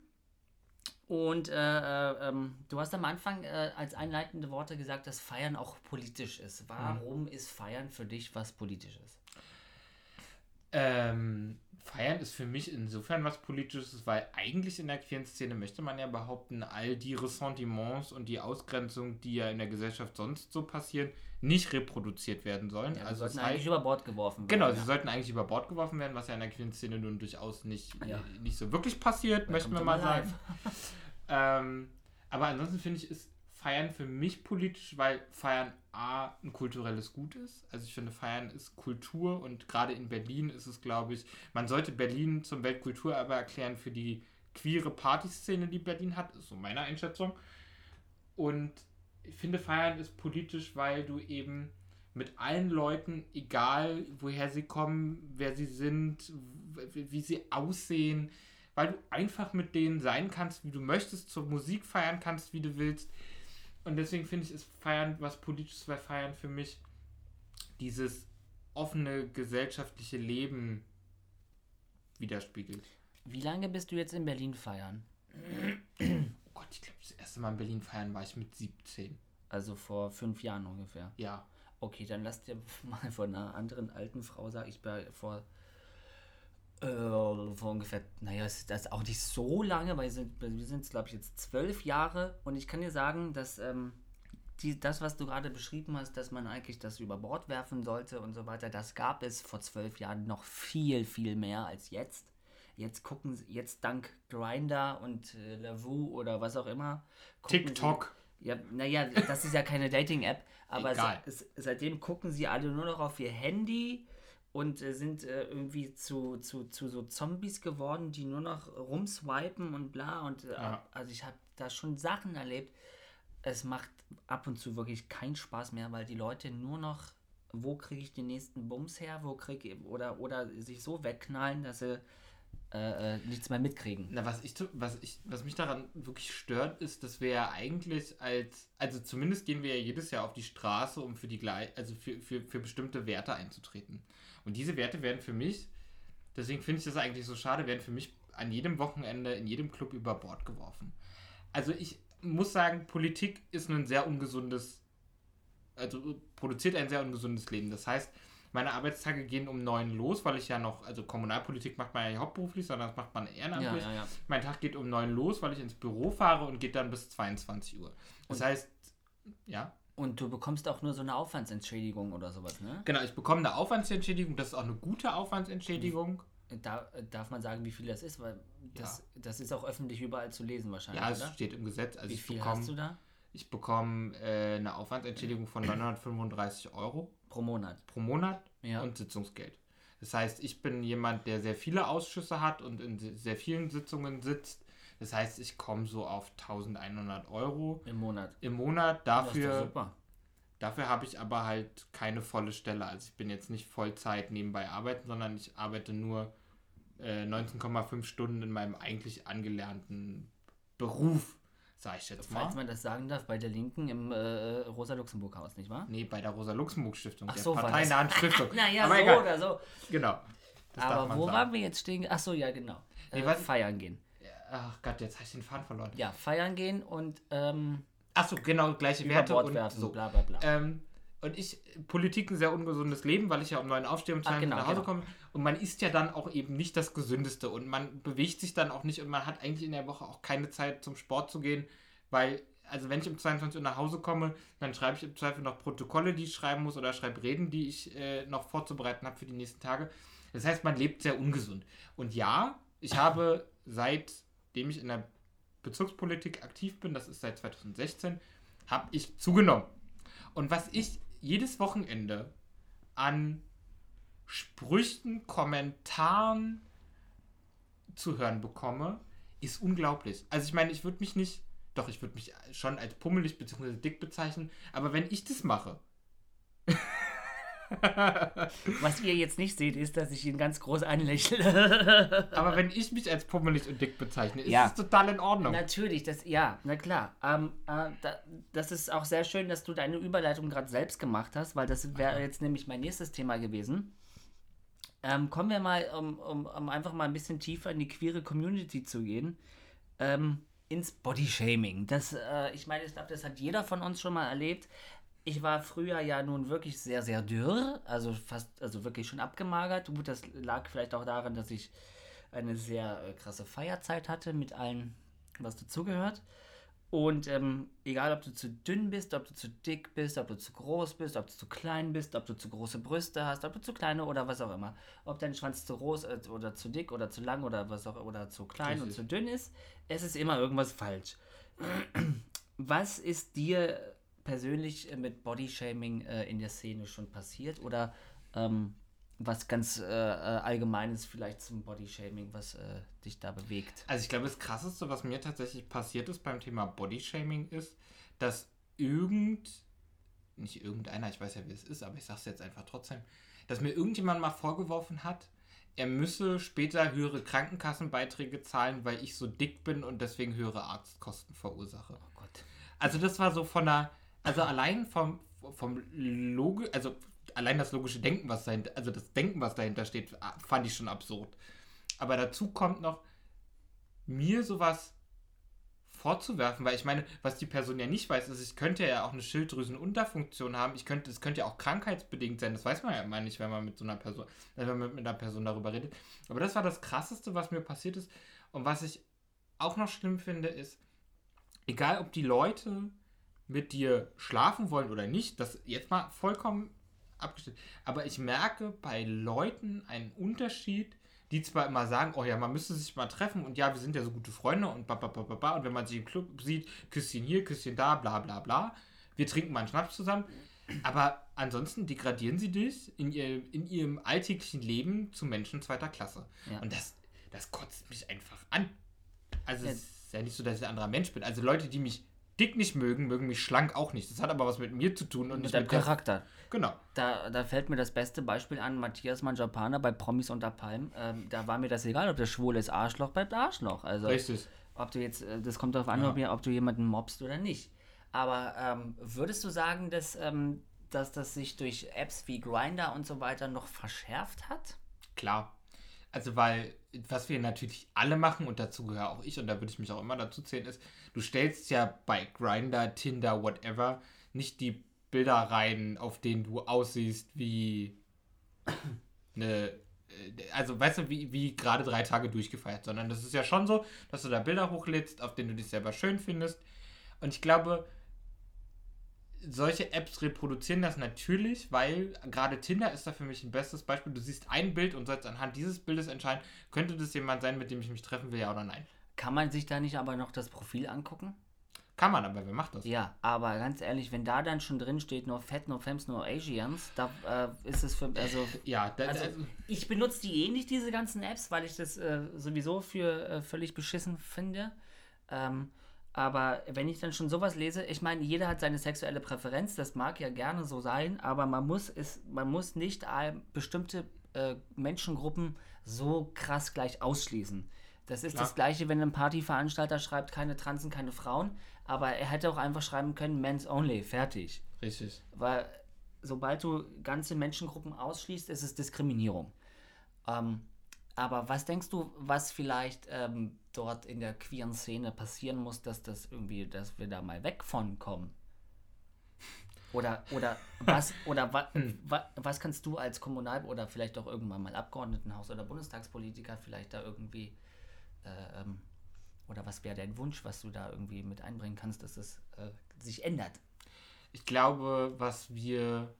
Und äh, äh, ähm, du hast am Anfang äh, als einleitende Worte gesagt, dass Feiern auch politisch ist. Warum ist Feiern für dich was Politisches? Ähm, Feiern ist für mich insofern was Politisches, weil eigentlich in der queeren Szene möchte man ja behaupten, all die Ressentiments und die Ausgrenzung, die ja in der Gesellschaft sonst so passieren, nicht reproduziert werden sollen. Ja, also also das eigentlich über Bord geworfen genau, werden, sie ja. sollten eigentlich über Bord geworfen werden, was ja in der queeren Szene nun durchaus nicht, Ja. nicht so wirklich passiert, möchten wir Welcome mal sagen. Ähm, aber ansonsten finde ich, ist Feiern für mich politisch, weil Feiern A ein kulturelles Gut ist. Also ich finde, Feiern ist Kultur und gerade in Berlin ist es, glaube ich, man sollte Berlin zum Weltkulturerbe erklären für die queere Partyszene, die Berlin hat, ist so meine Einschätzung. Und ich finde, Feiern ist politisch, weil du eben mit allen Leuten, egal woher sie kommen, wer sie sind, wie sie aussehen, weil du einfach mit denen sein kannst, wie du möchtest, zur Musik feiern kannst, wie du willst. Und deswegen finde ich, ist Feiern was Politisches, weil Feiern für mich dieses offene gesellschaftliche Leben widerspiegelt. Wie lange bist du jetzt in Berlin feiern? Oh Gott, ich glaube, das erste Mal in Berlin feiern war ich mit 17. Also vor fünf Jahren ungefähr. Ja. Okay, dann lass dir mal von einer anderen alten Frau sagen, ich war vor, äh, vor ungefähr, naja, ist das auch nicht so lange, weil wir sind, glaube ich, jetzt zwölf Jahre und ich kann dir sagen, dass ähm, die, das, was du gerade beschrieben hast, dass man eigentlich das über Bord werfen sollte und so weiter, das gab es vor zwölf Jahren noch viel, viel mehr als jetzt. Jetzt gucken sie, jetzt dank Grinder und äh, Lavu oder was auch immer. gucken sie- TikTok. ja, naja, das ist ja keine Dating-App, aber se, seitdem gucken sie alle nur noch auf ihr Handy und äh, sind äh, irgendwie zu, zu, zu so Zombies geworden, die nur noch rumswipen und bla. Und äh, Ja. also ich habe da schon Sachen erlebt. Es macht ab und zu wirklich keinen Spaß mehr, weil die Leute nur noch, wo kriege ich den nächsten Bums her, wo kriege ich, oder, oder sich so wegknallen, dass sie äh, äh, nichts mehr mitkriegen. Na, was ich, was ich, was mich daran wirklich stört, ist, dass wir ja eigentlich als, also zumindest gehen wir ja jedes Jahr auf die Straße, um für die gleich, also für, für, für bestimmte Werte einzutreten. Und diese Werte werden für mich, deswegen finde ich das eigentlich so schade, werden für mich an jedem Wochenende in jedem Club über Bord geworfen. Also ich muss sagen, Politik ist ein sehr ungesundes, also produziert ein sehr ungesundes Leben. Das heißt, meine Arbeitstage gehen um neun los, weil ich ja noch, also Kommunalpolitik macht man ja nicht hauptberuflich, sondern das macht man Ja, ehrenamtlich. ja, ja. Mein Tag geht um neun los, weil ich ins Büro fahre und geht dann bis 22 Uhr. Das Und- heißt, ja, Und du bekommst auch nur so eine Aufwandsentschädigung oder sowas, ne? genau, ich bekomme eine Aufwandsentschädigung, das ist auch eine gute Aufwandsentschädigung. Da, darf man sagen, wie viel das ist, weil das, das ist auch öffentlich überall zu lesen wahrscheinlich, Ja, es oder? steht im Gesetz. Also Wie ich viel bekomme, hast du da ich bekomme äh, eine Aufwandsentschädigung von 935 Euro pro Monat? pro Monat Ja. und Sitzungsgeld. Das heißt, ich bin jemand, der sehr viele Ausschüsse hat und in se- sehr vielen Sitzungen sitzt. Das heißt, ich komme so auf 1100 Euro Im Monat. im Monat. Dafür, super. dafür habe ich aber halt keine volle Stelle. Also ich bin jetzt nicht Vollzeit nebenbei arbeiten, sondern ich arbeite nur äh, 19,5 Stunden in meinem eigentlich angelernten Beruf, sag ich jetzt mal. Falls man das sagen darf, bei der Linken im äh, Rosa-Luxemburg-Haus, nicht wahr? Nee, bei der Rosa-Luxemburg-Stiftung, Ach der so, das. parteinahen Stiftung. Naja, so egal. oder so. Genau. Das Aber wo sagen. waren wir jetzt stehen? Ach so, ja, genau. Nee, Äh, feiern gehen. Ach Gott, jetzt habe ich den Faden verloren. Ja, feiern gehen und ähm, Achso, genau, gleiche Werte Bord und werfen, so. bla bla bla. Ähm, und ich, Politik ein sehr ungesundes Leben, weil ich ja um neun aufstehe und Ach, zwei genau, nach Hause genau. komme. Und man isst ja dann auch eben nicht das Gesündeste und man bewegt sich dann auch nicht und man hat eigentlich in der Woche auch keine Zeit zum Sport zu gehen, weil, also wenn ich um 22 Uhr nach Hause komme, dann schreibe ich im Zweifel noch Protokolle, die ich schreiben muss oder schreibe Reden, die ich äh, noch vorzubereiten habe für die nächsten Tage. Das heißt, man lebt sehr ungesund. Und ja, ich habe seitdem ich in der Bezirkspolitik aktiv bin, das ist seit 2016, habe ich zugenommen. Und was ich jedes Wochenende an Sprüchen, Kommentaren zu hören bekomme, ist unglaublich. Also ich meine, ich würde mich nicht, doch, ich würde mich schon als pummelig bzw. dick bezeichnen, aber wenn ich das mache, Was ihr jetzt nicht seht, ist, dass ich ihn ganz groß anlächle. aber wenn ich mich als pummelig und dick bezeichne, ist Ja. es total in Ordnung. Natürlich, das, ja, na klar. Ähm, äh, da, das ist auch sehr schön, dass du deine Überleitung gerade selbst gemacht hast, weil das wäre jetzt nämlich mein nächstes Thema gewesen. Ähm, kommen wir mal, um, um, um einfach mal ein bisschen tiefer in die queere Community zu gehen, ähm, ins Bodyshaming. Das, äh, ich meine, ich glaube, das hat jeder von uns schon mal erlebt. Ich war früher ja nun wirklich sehr, sehr dürr, also fast, also wirklich schon abgemagert. Gut, das lag vielleicht auch daran, dass ich eine sehr äh, krasse Feierzeit hatte mit allem, was dazugehört. Und ähm, egal, ob du zu dünn bist, ob du zu dick bist, ob du zu groß bist, ob du zu klein bist, ob du zu große Brüste hast, ob du zu kleine oder was auch immer, ob dein Schwanz zu groß äh, oder zu dick oder zu lang oder was auch oder zu klein und Richtig. zu dünn ist, es ist immer irgendwas falsch. Was ist dir persönlich äh, mit Bodyshaming äh, in der Szene schon passiert oder ähm, was ganz äh, äh, allgemeines vielleicht zum Bodyshaming, was äh, dich da bewegt? Also ich glaube, das Krasseste, was mir tatsächlich passiert ist beim Thema Bodyshaming, ist, dass irgend, nicht irgendeiner, ich weiß ja, wie es ist, aber ich sage es jetzt einfach trotzdem, dass mir irgendjemand mal vorgeworfen hat, er müsse später höhere Krankenkassenbeiträge zahlen, weil ich so dick bin und deswegen höhere Arztkosten verursache. Oh Gott. Also das war so von der, also allein vom, vom Logi, also allein das logische Denken, was dahinter, also das Denken, was dahinter steht, fand ich schon absurd. Aber dazu kommt noch, mir sowas vorzuwerfen, weil ich meine, was die Person ja nicht weiß, ist, ich könnte ja auch eine Schilddrüsenunterfunktion haben. Ich könnte, es könnte ja auch krankheitsbedingt sein. Das weiß man ja immer nicht, wenn man mit so einer Person, wenn man mit einer Person darüber redet. Aber das war das Krasseste, was mir passiert ist. Und was ich auch noch schlimm finde, ist, egal ob die Leute mit dir schlafen wollen oder nicht, das jetzt mal vollkommen abgestellt. Aber ich merke bei Leuten einen Unterschied, die zwar immer sagen, oh ja, man müsste sich mal treffen und ja, wir sind ja so gute Freunde und ba, ba, ba, ba, ba, und wenn man sich im Club sieht, Küsschen hier, Küsschen da, bla bla bla. Wir trinken mal einen Schnaps zusammen. Aber ansonsten degradieren sie dich in, ihr, in ihrem alltäglichen Leben zu Menschen zweiter Klasse. Ja. Und das, das kotzt mich einfach an. Also Ja. es ist ja nicht so, dass ich ein anderer Mensch bin. Also Leute, die mich dick nicht mögen, mögen mich schlank auch nicht. Das hat aber was mit mir zu tun und Mit nicht deinem mit der Charakter. Genau. Da, da fällt mir das beste Beispiel an, Matthias Manjapane bei Promis unter Palm. Ähm, da war mir das egal, ob der schwul ist, Arschloch bleibt Arschloch. Also, Richtig. ob du jetzt, äh, das kommt darauf an, Ja. ob du jemanden mobst oder nicht. Aber ähm, würdest du sagen, dass, ähm, dass das sich durch Apps wie Grinder und so weiter noch verschärft hat? Klar. Also, weil, was wir natürlich alle machen, und dazu gehöre auch ich, und da würde ich mich auch immer dazu zählen, ist, du stellst ja bei Grinder, Tinder, whatever, nicht die Bilder rein, auf denen du aussiehst wie eine, äh, also weißt du, wie, wie gerade drei Tage durchgefeiert, sondern das ist ja schon so, dass du da Bilder hochlädst, auf denen du dich selber schön findest. Und ich glaube, solche Apps reproduzieren das natürlich, weil gerade Tinder ist da für mich ein bestes Beispiel. Du siehst ein Bild und sollst anhand dieses Bildes entscheiden, könnte das jemand sein, mit dem ich mich treffen will, ja oder nein. Kann man sich da nicht aber noch das Profil angucken? Kann man, aber wer macht das? Ja, aber ganz ehrlich, wenn da dann schon drin steht, no Fat, no Femmes, no Asians, da äh, ist es für, also Ja, da, Also, also, ich benutze die eh nicht, diese ganzen Apps, weil ich das äh, sowieso für äh, völlig beschissen finde. Ähm, aber wenn ich dann schon sowas lese, ich meine, jeder hat seine sexuelle Präferenz, das mag ja gerne so sein, aber man muss es, man muss nicht ein, bestimmte äh, Menschengruppen so krass gleich ausschließen. Das ist Klar. das gleiche, wenn ein Partyveranstalter schreibt, keine Transen, keine Frauen, aber er hätte auch einfach schreiben können, Men's Only, fertig. Richtig. Weil sobald du ganze Menschengruppen ausschließt, ist es Diskriminierung. Ähm, aber was denkst du, was vielleicht ähm, dort in der queeren Szene passieren muss, dass das irgendwie, dass wir da mal weg von kommen? Oder, oder was, oder wa, wa, was kannst du als Kommunal- oder vielleicht auch irgendwann mal Abgeordnetenhaus- oder Bundestagspolitiker vielleicht da irgendwie, äh, ähm, oder was wäre dein Wunsch, was du da irgendwie mit einbringen kannst, dass es äh, sich ändert? Ich glaube, was wir.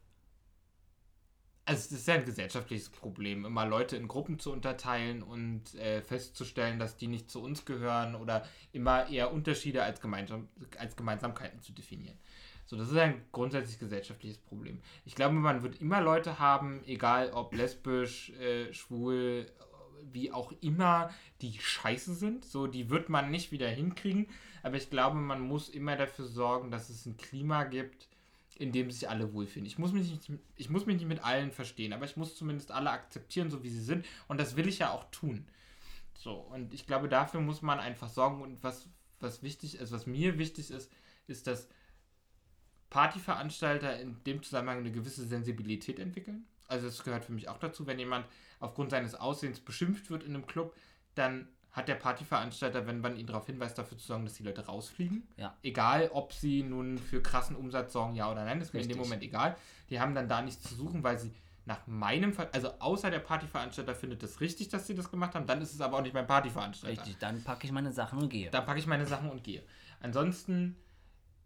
Also, es ist ja ein gesellschaftliches Problem, immer Leute in Gruppen zu unterteilen und äh, festzustellen, dass die nicht zu uns gehören oder immer eher Unterschiede als, Gemeinsam als Gemeinsamkeiten zu definieren. So, das ist ein grundsätzlich gesellschaftliches Problem. Ich glaube, man wird immer Leute haben, egal ob lesbisch, äh, schwul, wie auch immer, die scheiße sind. So, die wird man nicht wieder hinkriegen. Aber ich glaube, man muss immer dafür sorgen, dass es ein Klima gibt, in dem sich alle wohlfühlen. Ich muss, mich nicht, ich muss mich nicht mit allen verstehen, aber ich muss zumindest alle akzeptieren, so wie sie sind. Und das will ich ja auch tun. So, und ich glaube, dafür muss man einfach sorgen. Und was, was wichtig ist, was mir wichtig ist, ist, dass Partyveranstalter in dem Zusammenhang eine gewisse Sensibilität entwickeln. Also das gehört für mich auch dazu, wenn jemand aufgrund seines Aussehens beschimpft wird in einem Club, dann hat der Partyveranstalter, wenn man ihn darauf hinweist, dafür zu sorgen, dass die Leute rausfliegen. Ja. Egal, ob sie nun für krassen Umsatz sorgen, ja oder nein, ist mir in dem. Moment egal. Die haben dann da nichts zu suchen, weil sie nach meinem Fall, also außer der Partyveranstalter findet es richtig, dass sie das gemacht haben, dann ist es aber auch nicht mein Partyveranstalter. Richtig, dann packe ich meine Sachen und gehe. Da packe ich meine Sachen und gehe. Ansonsten,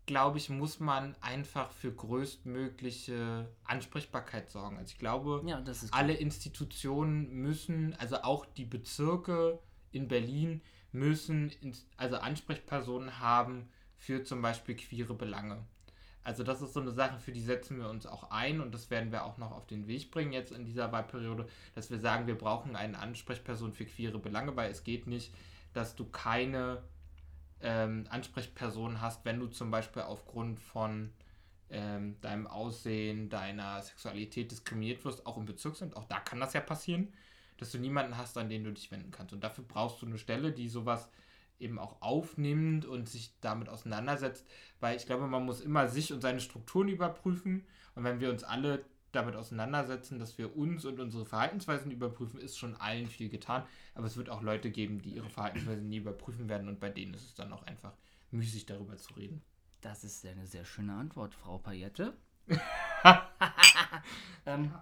glaube ich, muss man einfach für größtmögliche Ansprechbarkeit sorgen. Also ich glaube, ja, alle Institutionen müssen, also auch die Bezirke in Berlin müssen also Ansprechpersonen haben für zum Beispiel queere Belange. Also das ist so eine Sache, für die setzen wir uns auch ein und das werden wir auch noch auf den Weg bringen jetzt in dieser Wahlperiode, dass wir sagen, wir brauchen eine Ansprechperson für queere Belange, weil es geht nicht, dass du keine ähm, Ansprechperson hast, wenn du zum Beispiel aufgrund von ähm, deinem Aussehen, deiner Sexualität diskriminiert wirst, auch im Bezirksamt. Auch da kann das ja passieren, dass du niemanden hast, an den du dich wenden kannst. Und dafür brauchst du eine Stelle, die sowas eben auch aufnimmt und sich damit auseinandersetzt, weil ich glaube, man muss immer sich und seine Strukturen überprüfen. Und wenn wir uns alle damit auseinandersetzen, dass wir uns und unsere Verhaltensweisen überprüfen, ist schon allen viel getan. Aber es wird auch Leute geben, die ihre Verhaltensweisen nie überprüfen werden und bei denen ist es dann auch einfach müßig, darüber zu reden. Das ist eine sehr schöne Antwort, Frau Payette. ähm,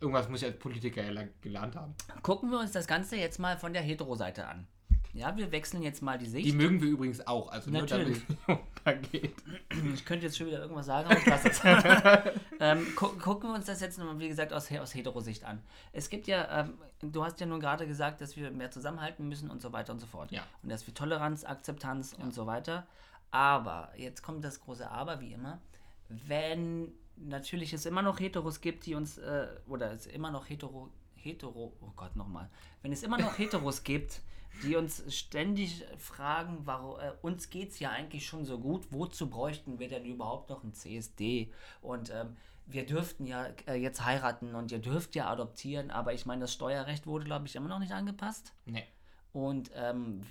Irgendwas muss ich als Politiker ja gelernt haben. gucken wir uns das Ganze jetzt mal von der Hetero-Seite an. Ja, wir wechseln jetzt mal die Die Sicht. mögen wir übrigens auch, also nur Natürlich. damit es. Ich könnte jetzt schon wieder irgendwas sagen, aber ich lasse es. ähm, gu gucken wir uns das jetzt nochmal, wie gesagt, aus, aus Hetero-Sicht an. Es gibt ja, ähm, du hast ja nun gerade gesagt, dass wir mehr zusammenhalten müssen und so weiter und so fort. Ja. Und dass wir Toleranz, Akzeptanz und so weiter. Aber, jetzt kommt das große Aber, wie immer. Wenn natürlich es immer noch Heteros gibt, die uns, äh, oder es immer noch Hetero, Hetero, oh Gott, nochmal. Wenn es immer noch Heteros gibt, die uns ständig fragen, warum, äh, uns geht es ja eigentlich schon so gut, wozu bräuchten wir denn überhaupt noch ein CSD? Und ähm, wir dürften ja äh, jetzt heiraten und ihr dürft ja adoptieren, aber ich meine, das Steuerrecht wurde, glaube ich, immer noch nicht angepasst. Nee. Und ähm,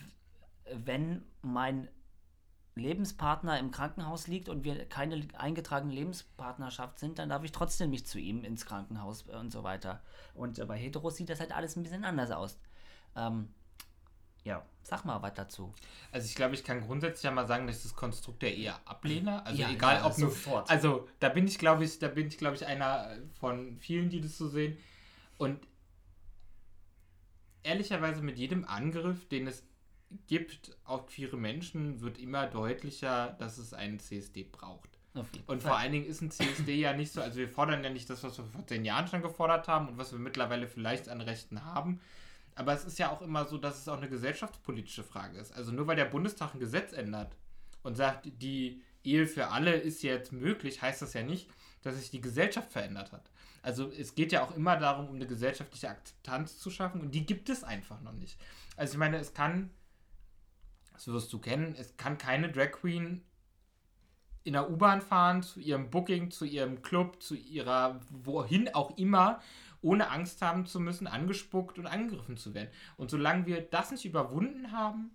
wenn mein Lebenspartner im Krankenhaus liegt und wir keine eingetragene Lebenspartnerschaft sind, dann darf ich trotzdem nicht zu ihm ins Krankenhaus äh, und so weiter. Und äh, bei Heteros sieht das halt alles ein bisschen anders aus. Ähm, ja, sag mal was dazu. Also ich glaube, ich kann grundsätzlich ja mal sagen, dass das Konstrukt der Ehe ablehne. Also Ja, egal ja, ob nur. sofort. Also da bin ich, glaube ich, da bin ich, glaube ich, einer von vielen, die das so sehen. Und ehrlicherweise mit jedem Angriff, den es gibt auf queere Menschen, wird immer deutlicher, dass es einen CSD braucht. Und vor allen Dingen ist ein CSD ja nicht so, also wir fordern ja nicht das, was wir vor zehn Jahren schon gefordert haben und was wir mittlerweile vielleicht an Rechten haben. Aber es ist ja auch immer so, dass es auch eine gesellschaftspolitische Frage ist. Also nur weil der Bundestag ein Gesetz ändert und sagt, die Ehe für alle ist jetzt möglich, heißt das ja nicht, dass sich die Gesellschaft verändert hat. Also es geht ja auch immer darum, um eine gesellschaftliche Akzeptanz zu schaffen und die gibt es einfach noch nicht. Also ich meine, es kann, das wirst du kennen, es kann keine Drag Queen in der U-Bahn fahren, zu ihrem Booking, zu ihrem Club, zu ihrer, wohin auch immer, ohne Angst haben zu müssen, angespuckt und angegriffen zu werden. Und solange wir das nicht überwunden haben,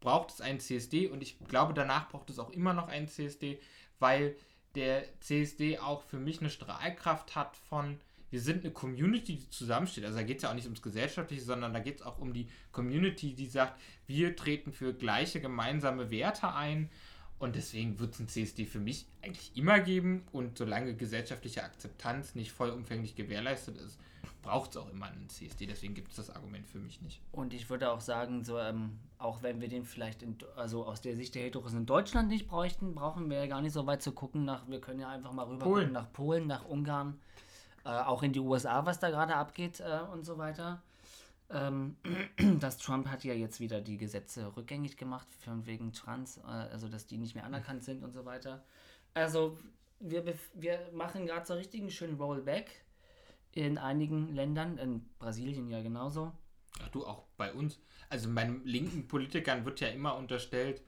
braucht es einen CSD und ich glaube, danach braucht es auch immer noch einen CSD, weil der CSD auch für mich eine Strahlkraft hat von, wir sind eine Community, die zusammensteht. Also da geht es ja auch nicht ums Gesellschaftliche, sondern da geht es auch um die Community, die sagt, wir treten für gleiche gemeinsame Werte ein. Und deswegen wird es ein CSD für mich eigentlich immer geben. Und solange gesellschaftliche Akzeptanz nicht vollumfänglich gewährleistet ist, braucht es auch immer einen CSD. Deswegen gibt es das Argument für mich nicht. Und ich würde auch sagen, so, ähm, auch wenn wir den vielleicht in, also aus der Sicht der Heteros in Deutschland nicht bräuchten, brauchen wir ja gar nicht so weit zu gucken nach, wir können ja einfach mal rüber Polen. nach Polen, nach Ungarn, äh, auch in die USA, was da gerade abgeht äh, und so weiter. Ähm, das Trump hat ja jetzt wieder die Gesetze rückgängig gemacht, von wegen Trans, äh, also dass die nicht mehr anerkannt sind und so weiter. Also wir, wir machen gerade so richtig einen schönen Rollback in einigen Ländern, in Brasilien ja genauso. Ach du, auch bei uns. Also meinen linken Politikern wird ja immer unterstellt,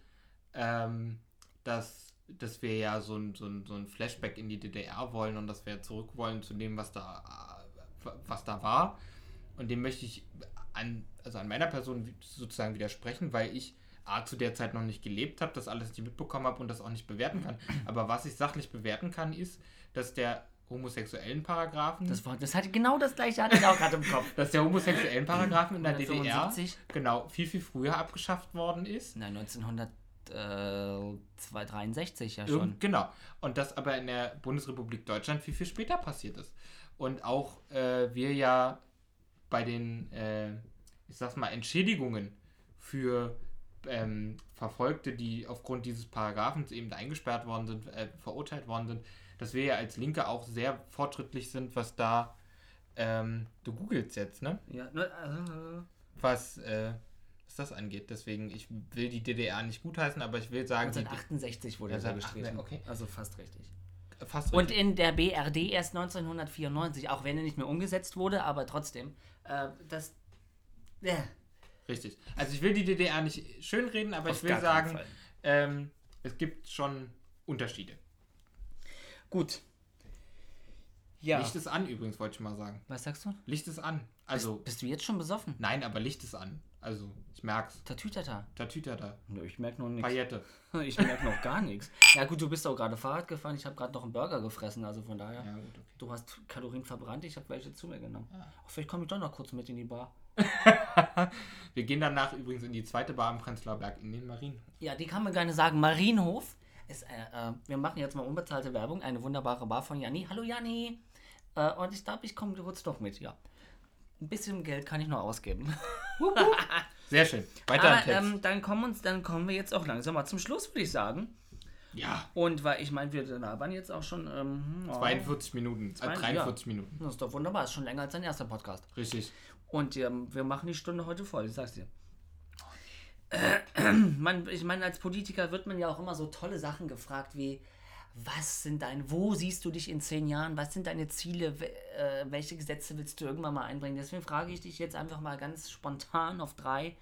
ähm, dass, dass wir ja so ein, so, ein, so ein Flashback in die DDR wollen und dass wir zurück wollen zu dem, was da, äh, was da war. Und dem möchte ich an, also an meiner Person sozusagen widersprechen, weil ich A, zu der Zeit noch nicht gelebt habe, das alles nicht mitbekommen habe und das auch nicht bewerten kann. Aber was ich sachlich bewerten kann, ist, dass der homosexuellen Paragraphen, Das, war, das hatte genau das gleiche hatte ich auch gerade im Kopf. dass der homosexuellen Paragraphen in der 175? DDR genau viel, viel früher abgeschafft worden ist. Nein, 1963 ja schon. Genau. Und das aber in der Bundesrepublik Deutschland viel, viel später passiert ist. Und auch äh, wir ja bei den, äh, ich sag's mal, Entschädigungen für ähm, Verfolgte, die aufgrund dieses Paragraphens eben eingesperrt worden sind, äh, verurteilt worden sind, dass wir ja als Linke auch sehr fortschrittlich sind, was da, ähm, du googelst jetzt, ne? Ja, ne, äh, Was, äh, was das angeht. Deswegen, ich will die DDR nicht gutheißen, aber ich will sagen, die, 1968 wurde Ja, er gestrichen. ach, okay. Also fast richtig. fast Und in der BRD erst 1994, auch wenn er nicht mehr umgesetzt wurde, aber trotzdem. Äh, das. Ja, Richtig. Also ich will die DDR nicht schönreden, aber Auf ich will sagen, ähm, es gibt schon Unterschiede. gut. Ja. Licht ist an übrigens, wollte ich mal sagen. Was sagst du? Licht ist an. Also, Bist, bist du jetzt schon besoffen? nein, aber Licht ist an. Also, ich merk's. Tatütata. Tatütata. Nö, ich merke noch nichts. Paillette. Ich merke noch gar nichts. Ja gut, du bist auch gerade Fahrrad gefahren. Ich habe gerade noch einen Burger gefressen, also von daher. Ja, gut, okay. Du hast Kalorien verbrannt, ich habe welche zu mir genommen. Ah. Ach, vielleicht komme ich doch noch kurz mit in die Bar. Wir gehen danach übrigens in die zweite Bar am Prenzlauer Berg, in den Marienhof. Ja, die kann man gerne sagen. Marienhof ist, äh, äh, wir machen jetzt mal unbezahlte Werbung. Eine wunderbare Bar von Janni. Hallo Janni. Äh, und ich glaube, ich komme kurz doch mit, ja. Ein bisschen Geld kann ich noch ausgeben. Sehr schön. Weiter Aber Text. ähm, dann, kommen uns, dann kommen wir jetzt auch langsam mal zum Schluss, würde ich sagen. ja, Und weil ich meine, wir labern jetzt auch schon. Ähm, oh, 42 Minuten. Äh, 42, 43 Minuten. Das ist doch wunderbar, ist schon länger als dein erster Podcast. Richtig. Und ähm, wir machen die Stunde heute voll, ich sag's dir. Äh, man, ich meine, als Politiker wird man ja auch immer so tolle Sachen gefragt wie, was sind dein, wo siehst du dich in zehn Jahren, was sind deine Ziele, äh, welche Gesetze willst du irgendwann mal einbringen? Deswegen frage ich dich jetzt einfach mal ganz spontan auf drei.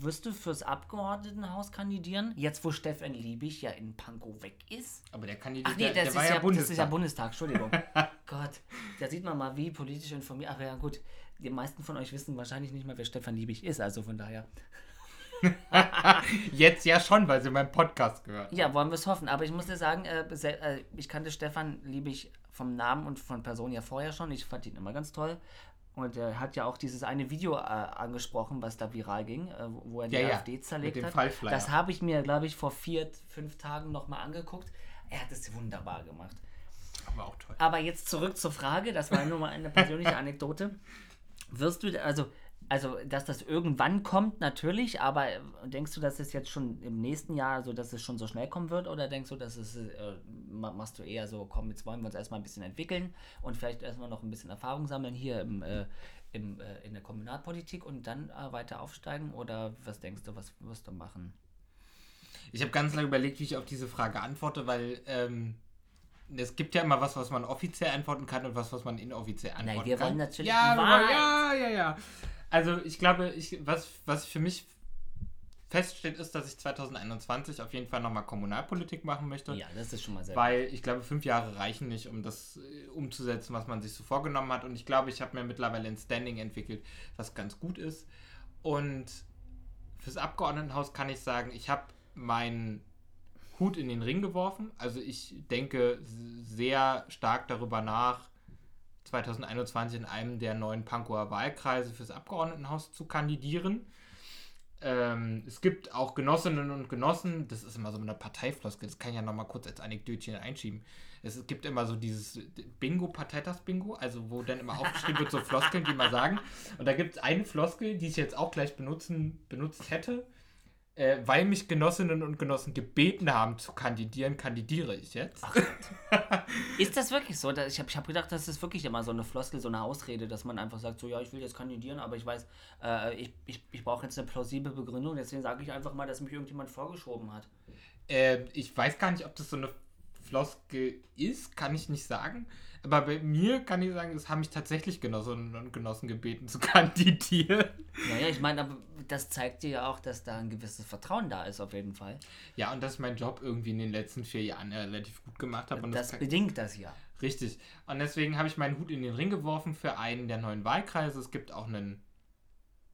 Wirst du fürs Abgeordnetenhaus kandidieren? Jetzt, wo Stefan Liebig ja in Pankow weg ist? Aber der Kandidat, Ach nee, der, das, der ist war ja, ja, das ist ja Bundestag. Bundestag, Entschuldigung. Gott, da sieht man mal, wie politisch informiert. Aber ja, gut, die meisten von euch wissen wahrscheinlich nicht mal, wer Stefan Liebig ist, also von daher. Jetzt ja schon, weil sie meinen Podcast gehört. Ja, wollen wir es hoffen. Aber ich muss dir sagen, äh, äh, ich kannte Stefan Liebig vom Namen und von Person ja vorher schon. Ich fand ihn immer ganz toll. Und er hat ja auch dieses eine Video äh, angesprochen, was da viral ging, äh, wo- er die Ja, ja, AfD zerlegt mit dem hat. Fallflyer. Das habe ich mir, glaube ich, vor vier, fünf Tagen nochmal angeguckt. Er hat es wunderbar gemacht. Aber auch toll. Aber jetzt zurück zur Frage, das war nur mal eine persönliche Anekdote. Wirst du, also, also, dass das irgendwann kommt, natürlich, aber äh, denkst du, dass es jetzt schon im nächsten Jahr, so dass es schon so schnell kommen wird, oder denkst du, dass es, äh, ma- machst du eher so, komm, jetzt wollen wir uns erstmal ein bisschen entwickeln und vielleicht erstmal noch ein bisschen Erfahrung sammeln hier im, äh, im, äh, in der Kommunalpolitik und dann äh, weiter aufsteigen, oder was denkst du, was wirst du machen? Ich habe ganz lange überlegt, wie ich auf diese Frage antworte, weil ähm, es gibt ja immer was, was man offiziell antworten kann und was, was man inoffiziell antworten wir kann. wollen natürlich ja, Wahrheit. ja, ja, ja. Also ich glaube, ich, was, was für mich feststeht, ist, dass ich 2021 auf jeden Fall nochmal Kommunalpolitik machen möchte. Ja, das ist schon mal sehr Weil ich glaube, fünf Jahre reichen nicht, um das äh, umzusetzen, was man sich so vorgenommen hat. Und ich glaube, ich habe mir mittlerweile ein Standing entwickelt, was ganz gut ist. Und fürs Abgeordnetenhaus kann ich sagen, ich habe meinen Hut in den Ring geworfen. Also ich denke sehr stark darüber nach, 2021 in einem der neuen Pankower Wahlkreise fürs Abgeordnetenhaus zu kandidieren. Ähm, es gibt auch Genossinnen und Genossen, das ist immer so eine Parteifloskel, das kann ich ja nochmal kurz als Anekdötchen einschieben. Es gibt immer so dieses Bingo, Parteitags-Bingo, also wo dann immer aufgeschrieben wird, so Floskeln, die mal sagen. Und da gibt es eine Floskel, die ich jetzt auch gleich benutzen, benutzt hätte. Äh, weil mich Genossinnen und Genossen gebeten haben zu kandidieren, kandidiere ich jetzt. Ist das wirklich so? Ich habe ich hab gedacht, das ist wirklich immer so eine Floskel, so eine Ausrede, dass man einfach sagt, so ja, ich will jetzt kandidieren, aber ich weiß, äh, ich, ich, ich brauche jetzt eine plausible Begründung, deswegen sage ich einfach mal, dass mich irgendjemand vorgeschoben hat. Äh, ich weiß gar nicht, ob das so eine Floskel ist, kann ich nicht sagen. Aber bei mir kann ich sagen, es haben mich tatsächlich Genossinnen und Genossen gebeten zu kandidieren. Naja, ich meine, aber das zeigt dir ja auch, dass da ein gewisses Vertrauen da ist, auf jeden Fall. Ja, und dass ich meinen Job irgendwie in den letzten vier Jahren relativ gut gemacht habe. Und das, das bedingt das ja. Richtig. Und deswegen habe ich meinen Hut in den Ring geworfen für einen der neuen Wahlkreise. Es gibt auch einen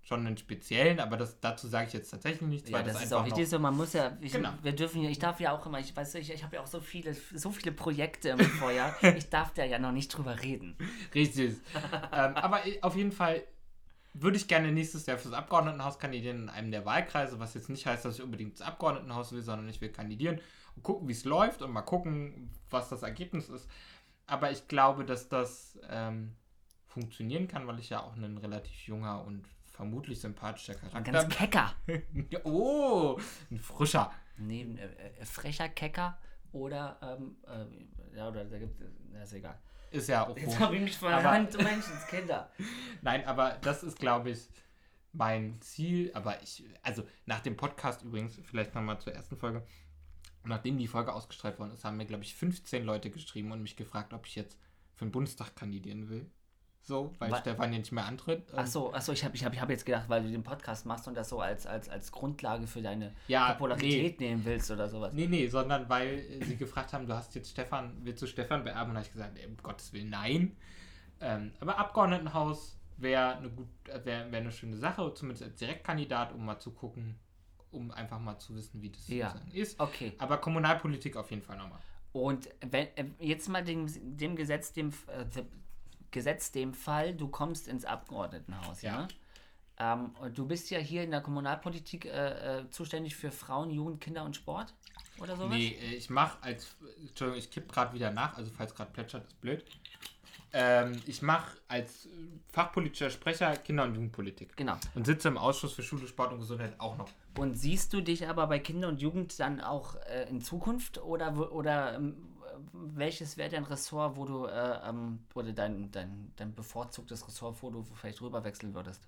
schon einen speziellen, aber das, dazu sage ich jetzt tatsächlich nichts. Ja, das, das ist auch richtig so, man muss ja, ich, Genau. wir dürfen ja, ich darf ja auch immer, ich weiß, ich, ich habe ja auch so viele, so viele Projekte im Vorjahr, ich darf da ja noch nicht drüber reden. Richtig. ähm, aber auf jeden Fall würde ich gerne nächstes Jahr fürs Abgeordnetenhaus kandidieren in einem der Wahlkreise, was jetzt nicht heißt, dass ich unbedingt das Abgeordnetenhaus will, sondern ich will kandidieren und gucken, wie es läuft und mal gucken, was das Ergebnis ist. Aber ich glaube, dass das ähm, funktionieren kann, weil ich ja auch ein relativ junger und vermutlich sympathischer Ein Charakter ganz kecker. oh, ein frischer. Neben äh, äh, frecher Kecker oder, ähm, äh, ja, oder da gibt es, ist egal. Ist ja auch Jetzt habe ich mich verrannt, Menschenskinder. Nein, aber das ist, glaube ich, mein Ziel. Aber ich, also nach dem Podcast übrigens, vielleicht nochmal zur ersten Folge, nachdem die Folge ausgestrahlt worden ist, haben mir, glaube ich, 15 Leute geschrieben und mich gefragt, ob ich jetzt für den Bundestag kandidieren will. So, weil Wa- Stefan ja nicht mehr antritt. Ach so, ach so, ich habe ich hab, ich hab jetzt gedacht, weil du den Podcast machst und das so als, als, als Grundlage für deine Ja, Popularität nehmen willst oder sowas. Nee, nee, sondern weil äh, sie gefragt haben, du hast jetzt Stefan, willst du Stefan beerben? Und habe ich gesagt, ey, um Gottes Willen, nein. Ähm, aber Abgeordnetenhaus wäre eine gut, äh, wäre wär eine schöne Sache, zumindest als Direktkandidat, um mal zu gucken, um einfach mal zu wissen, wie das Ja. sozusagen ist. Okay. Aber Kommunalpolitik auf jeden Fall nochmal. Und wenn, äh, jetzt mal dem, dem Gesetz, dem, äh, dem Gesetz, dem Fall, du kommst ins Abgeordnetenhaus, ja? Ja. Ähm, du bist ja hier in der Kommunalpolitik äh, äh, zuständig für Frauen, Jugend, Kinder und Sport oder sowas? Nee, äh, ich mache als, Entschuldigung, ich kipp gerade wieder nach, also falls gerade plätschert, ist blöd. Ähm, ich mache als fachpolitischer Sprecher Kinder- und Jugendpolitik. Genau. Und sitze im Ausschuss für Schule, Sport und Gesundheit auch noch. Und siehst du dich aber bei Kinder und Jugend dann auch äh, in Zukunft oder, oder ähm, welches wäre dein Ressort, wo du, äh, ähm, oder dein, dein, dein bevorzugtes Ressort, wo du vielleicht rüberwechseln würdest?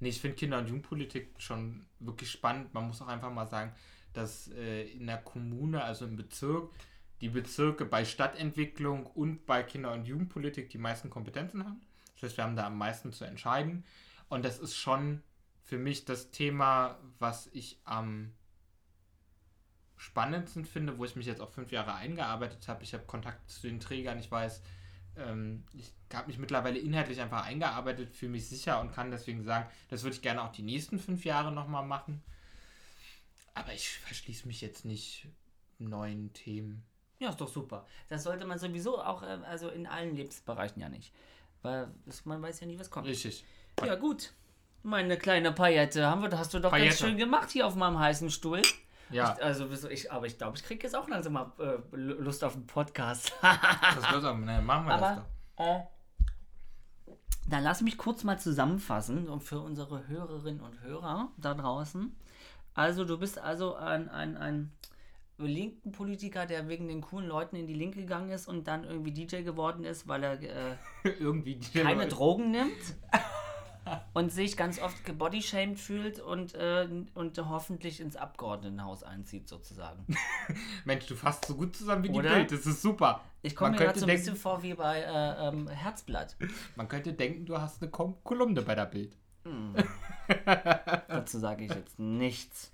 Nee, ich finde Kinder- und Jugendpolitik schon wirklich spannend. Man muss auch einfach mal sagen, dass äh, in der Kommune, also im Bezirk, die Bezirke bei Stadtentwicklung und bei Kinder- und Jugendpolitik die meisten Kompetenzen haben. Das heißt, wir haben da am meisten zu entscheiden. Und das ist schon für mich das Thema, was ich am spannendsten finde, wo ich mich jetzt auch fünf Jahre eingearbeitet habe. Ich habe Kontakt zu den Trägern, ich weiß, ähm, ich habe mich mittlerweile inhaltlich einfach eingearbeitet, fühle mich sicher und kann deswegen sagen, das würde ich gerne auch die nächsten fünf Jahre nochmal machen. Aber ich verschließe mich jetzt nicht neuen Themen. Ja, ist doch super. Das sollte man sowieso auch, äh, also in allen Lebensbereichen ja nicht. Weil man weiß ja nie, was kommt. Richtig. Ja, gut. Meine kleine Paillette, haben wir, hast du doch ganz Paillette. schön gemacht hier auf meinem heißen Stuhl. Ja, Ich, also, ich, aber ich glaube, ich kriege jetzt auch langsam mal äh, Lust auf einen Podcast. das wird auch, ne, machen wir das Aber doch. äh, dann lass mich kurz mal zusammenfassen und für unsere Hörerinnen und Hörer da draußen. Also du bist also ein, ein, ein linken Politiker, der wegen den coolen Leuten in die Linke gegangen ist und dann irgendwie DJ geworden ist, weil er äh, Irgendwie keine Drogen nimmt und sich ganz oft gebodyshamed fühlt und, äh, und hoffentlich ins Abgeordnetenhaus einzieht sozusagen. Mensch, du fasst so gut zusammen wie die Oder? Bild. Das ist super. Ich komme mir gerade so ein bisschen vor wie bei äh, ähm, Herzblatt. Man könnte denken, du hast eine Kom Kolumne bei der Bild. Dazu sage ich jetzt nichts.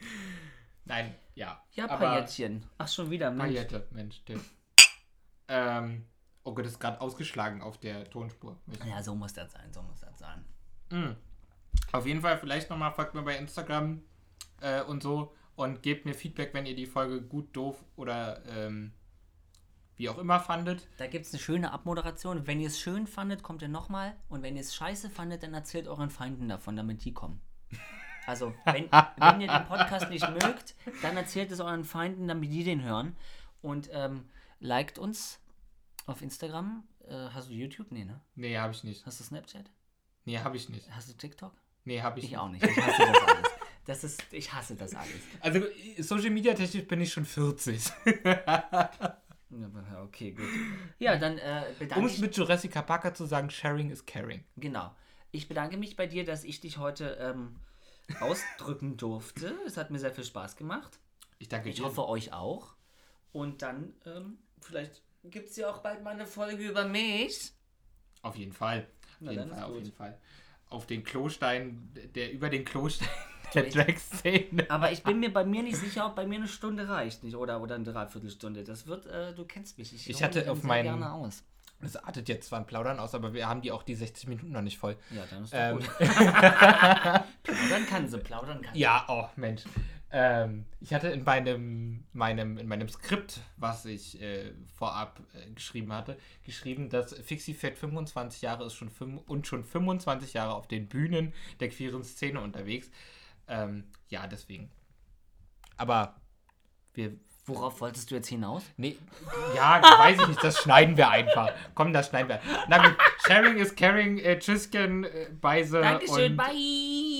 Nein, ja. Ja, Paillettchen. Ach, schon wieder, Mensch. Paillette, Mensch, Tim. ähm, oh Gott, ist gerade ausgeschlagen auf der Tonspur. Ja, so muss das sein, so muss das sein. Mm. Auf jeden Fall, vielleicht nochmal folgt mir bei Instagram äh, und so und gebt mir Feedback, wenn ihr die Folge gut, doof oder ähm, wie auch immer fandet. Da gibt es eine schöne Abmoderation. Wenn ihr es schön fandet, kommt ihr nochmal. Und wenn ihr es scheiße fandet, dann erzählt euren Feinden davon, damit die kommen. Also, wenn, wenn ihr den Podcast nicht mögt, dann erzählt es euren Feinden, damit die den hören. Und ähm, liked uns auf Instagram. Äh, hast du YouTube? Nee, ne? Nee, habe ich nicht. Hast du Snapchat? Nee, habe ich nicht. Hast du TikTok? Nee, habe ich, Ich nicht. auch nicht. Ich hasse das alles. Das ist, ich hasse das alles. Also, Social Media technisch bin ich schon 40. Ja, Okay, gut. Ja, dann äh, um bedanke es ich mit Jurassic Parker zu sagen, sharing is caring. Genau. Ich bedanke mich bei dir, dass ich dich heute ähm, ausdrücken durfte. Es hat mir sehr viel Spaß gemacht. Ich danke Ich dir. hoffe, euch auch. Und dann, ähm, vielleicht gibt es ja auch bald mal eine Folge über mich. Auf jeden Fall. Auf Na, jeden Fall, auf jeden Fall. Auf den Klostein, der über den Klostein der Drag-Szene. Aber ich bin mir bei mir nicht sicher, ob bei mir eine Stunde reicht. Nicht? Oder, oder eine Dreiviertelstunde. Das wird, äh, du kennst mich. Ich hol hatte auf meinen- Das artet jetzt zwar ein Plaudern aus, aber wir haben die auch die 60 Minuten noch nicht voll. Ja, dann ist doch Ähm, gut. plaudern kann sie, plaudern kann sie. ja, oh Mensch. Ähm, ich hatte in meinem, meinem, in meinem Skript, was ich äh, vorab äh, geschrieben hatte, geschrieben, dass Fixie Fett 25 Jahre ist schon fünf, und schon 25 Jahre auf den Bühnen der queeren Szene unterwegs. Ähm, ja, deswegen. Aber wir. Worauf wolltest du jetzt hinaus? Nee, ja, weiß ich nicht, das schneiden wir einfach. Komm, das schneiden wir. Na gut, Sharing is Caring, äh, Tschüsschen, äh, Beise. Dankeschön, und bye!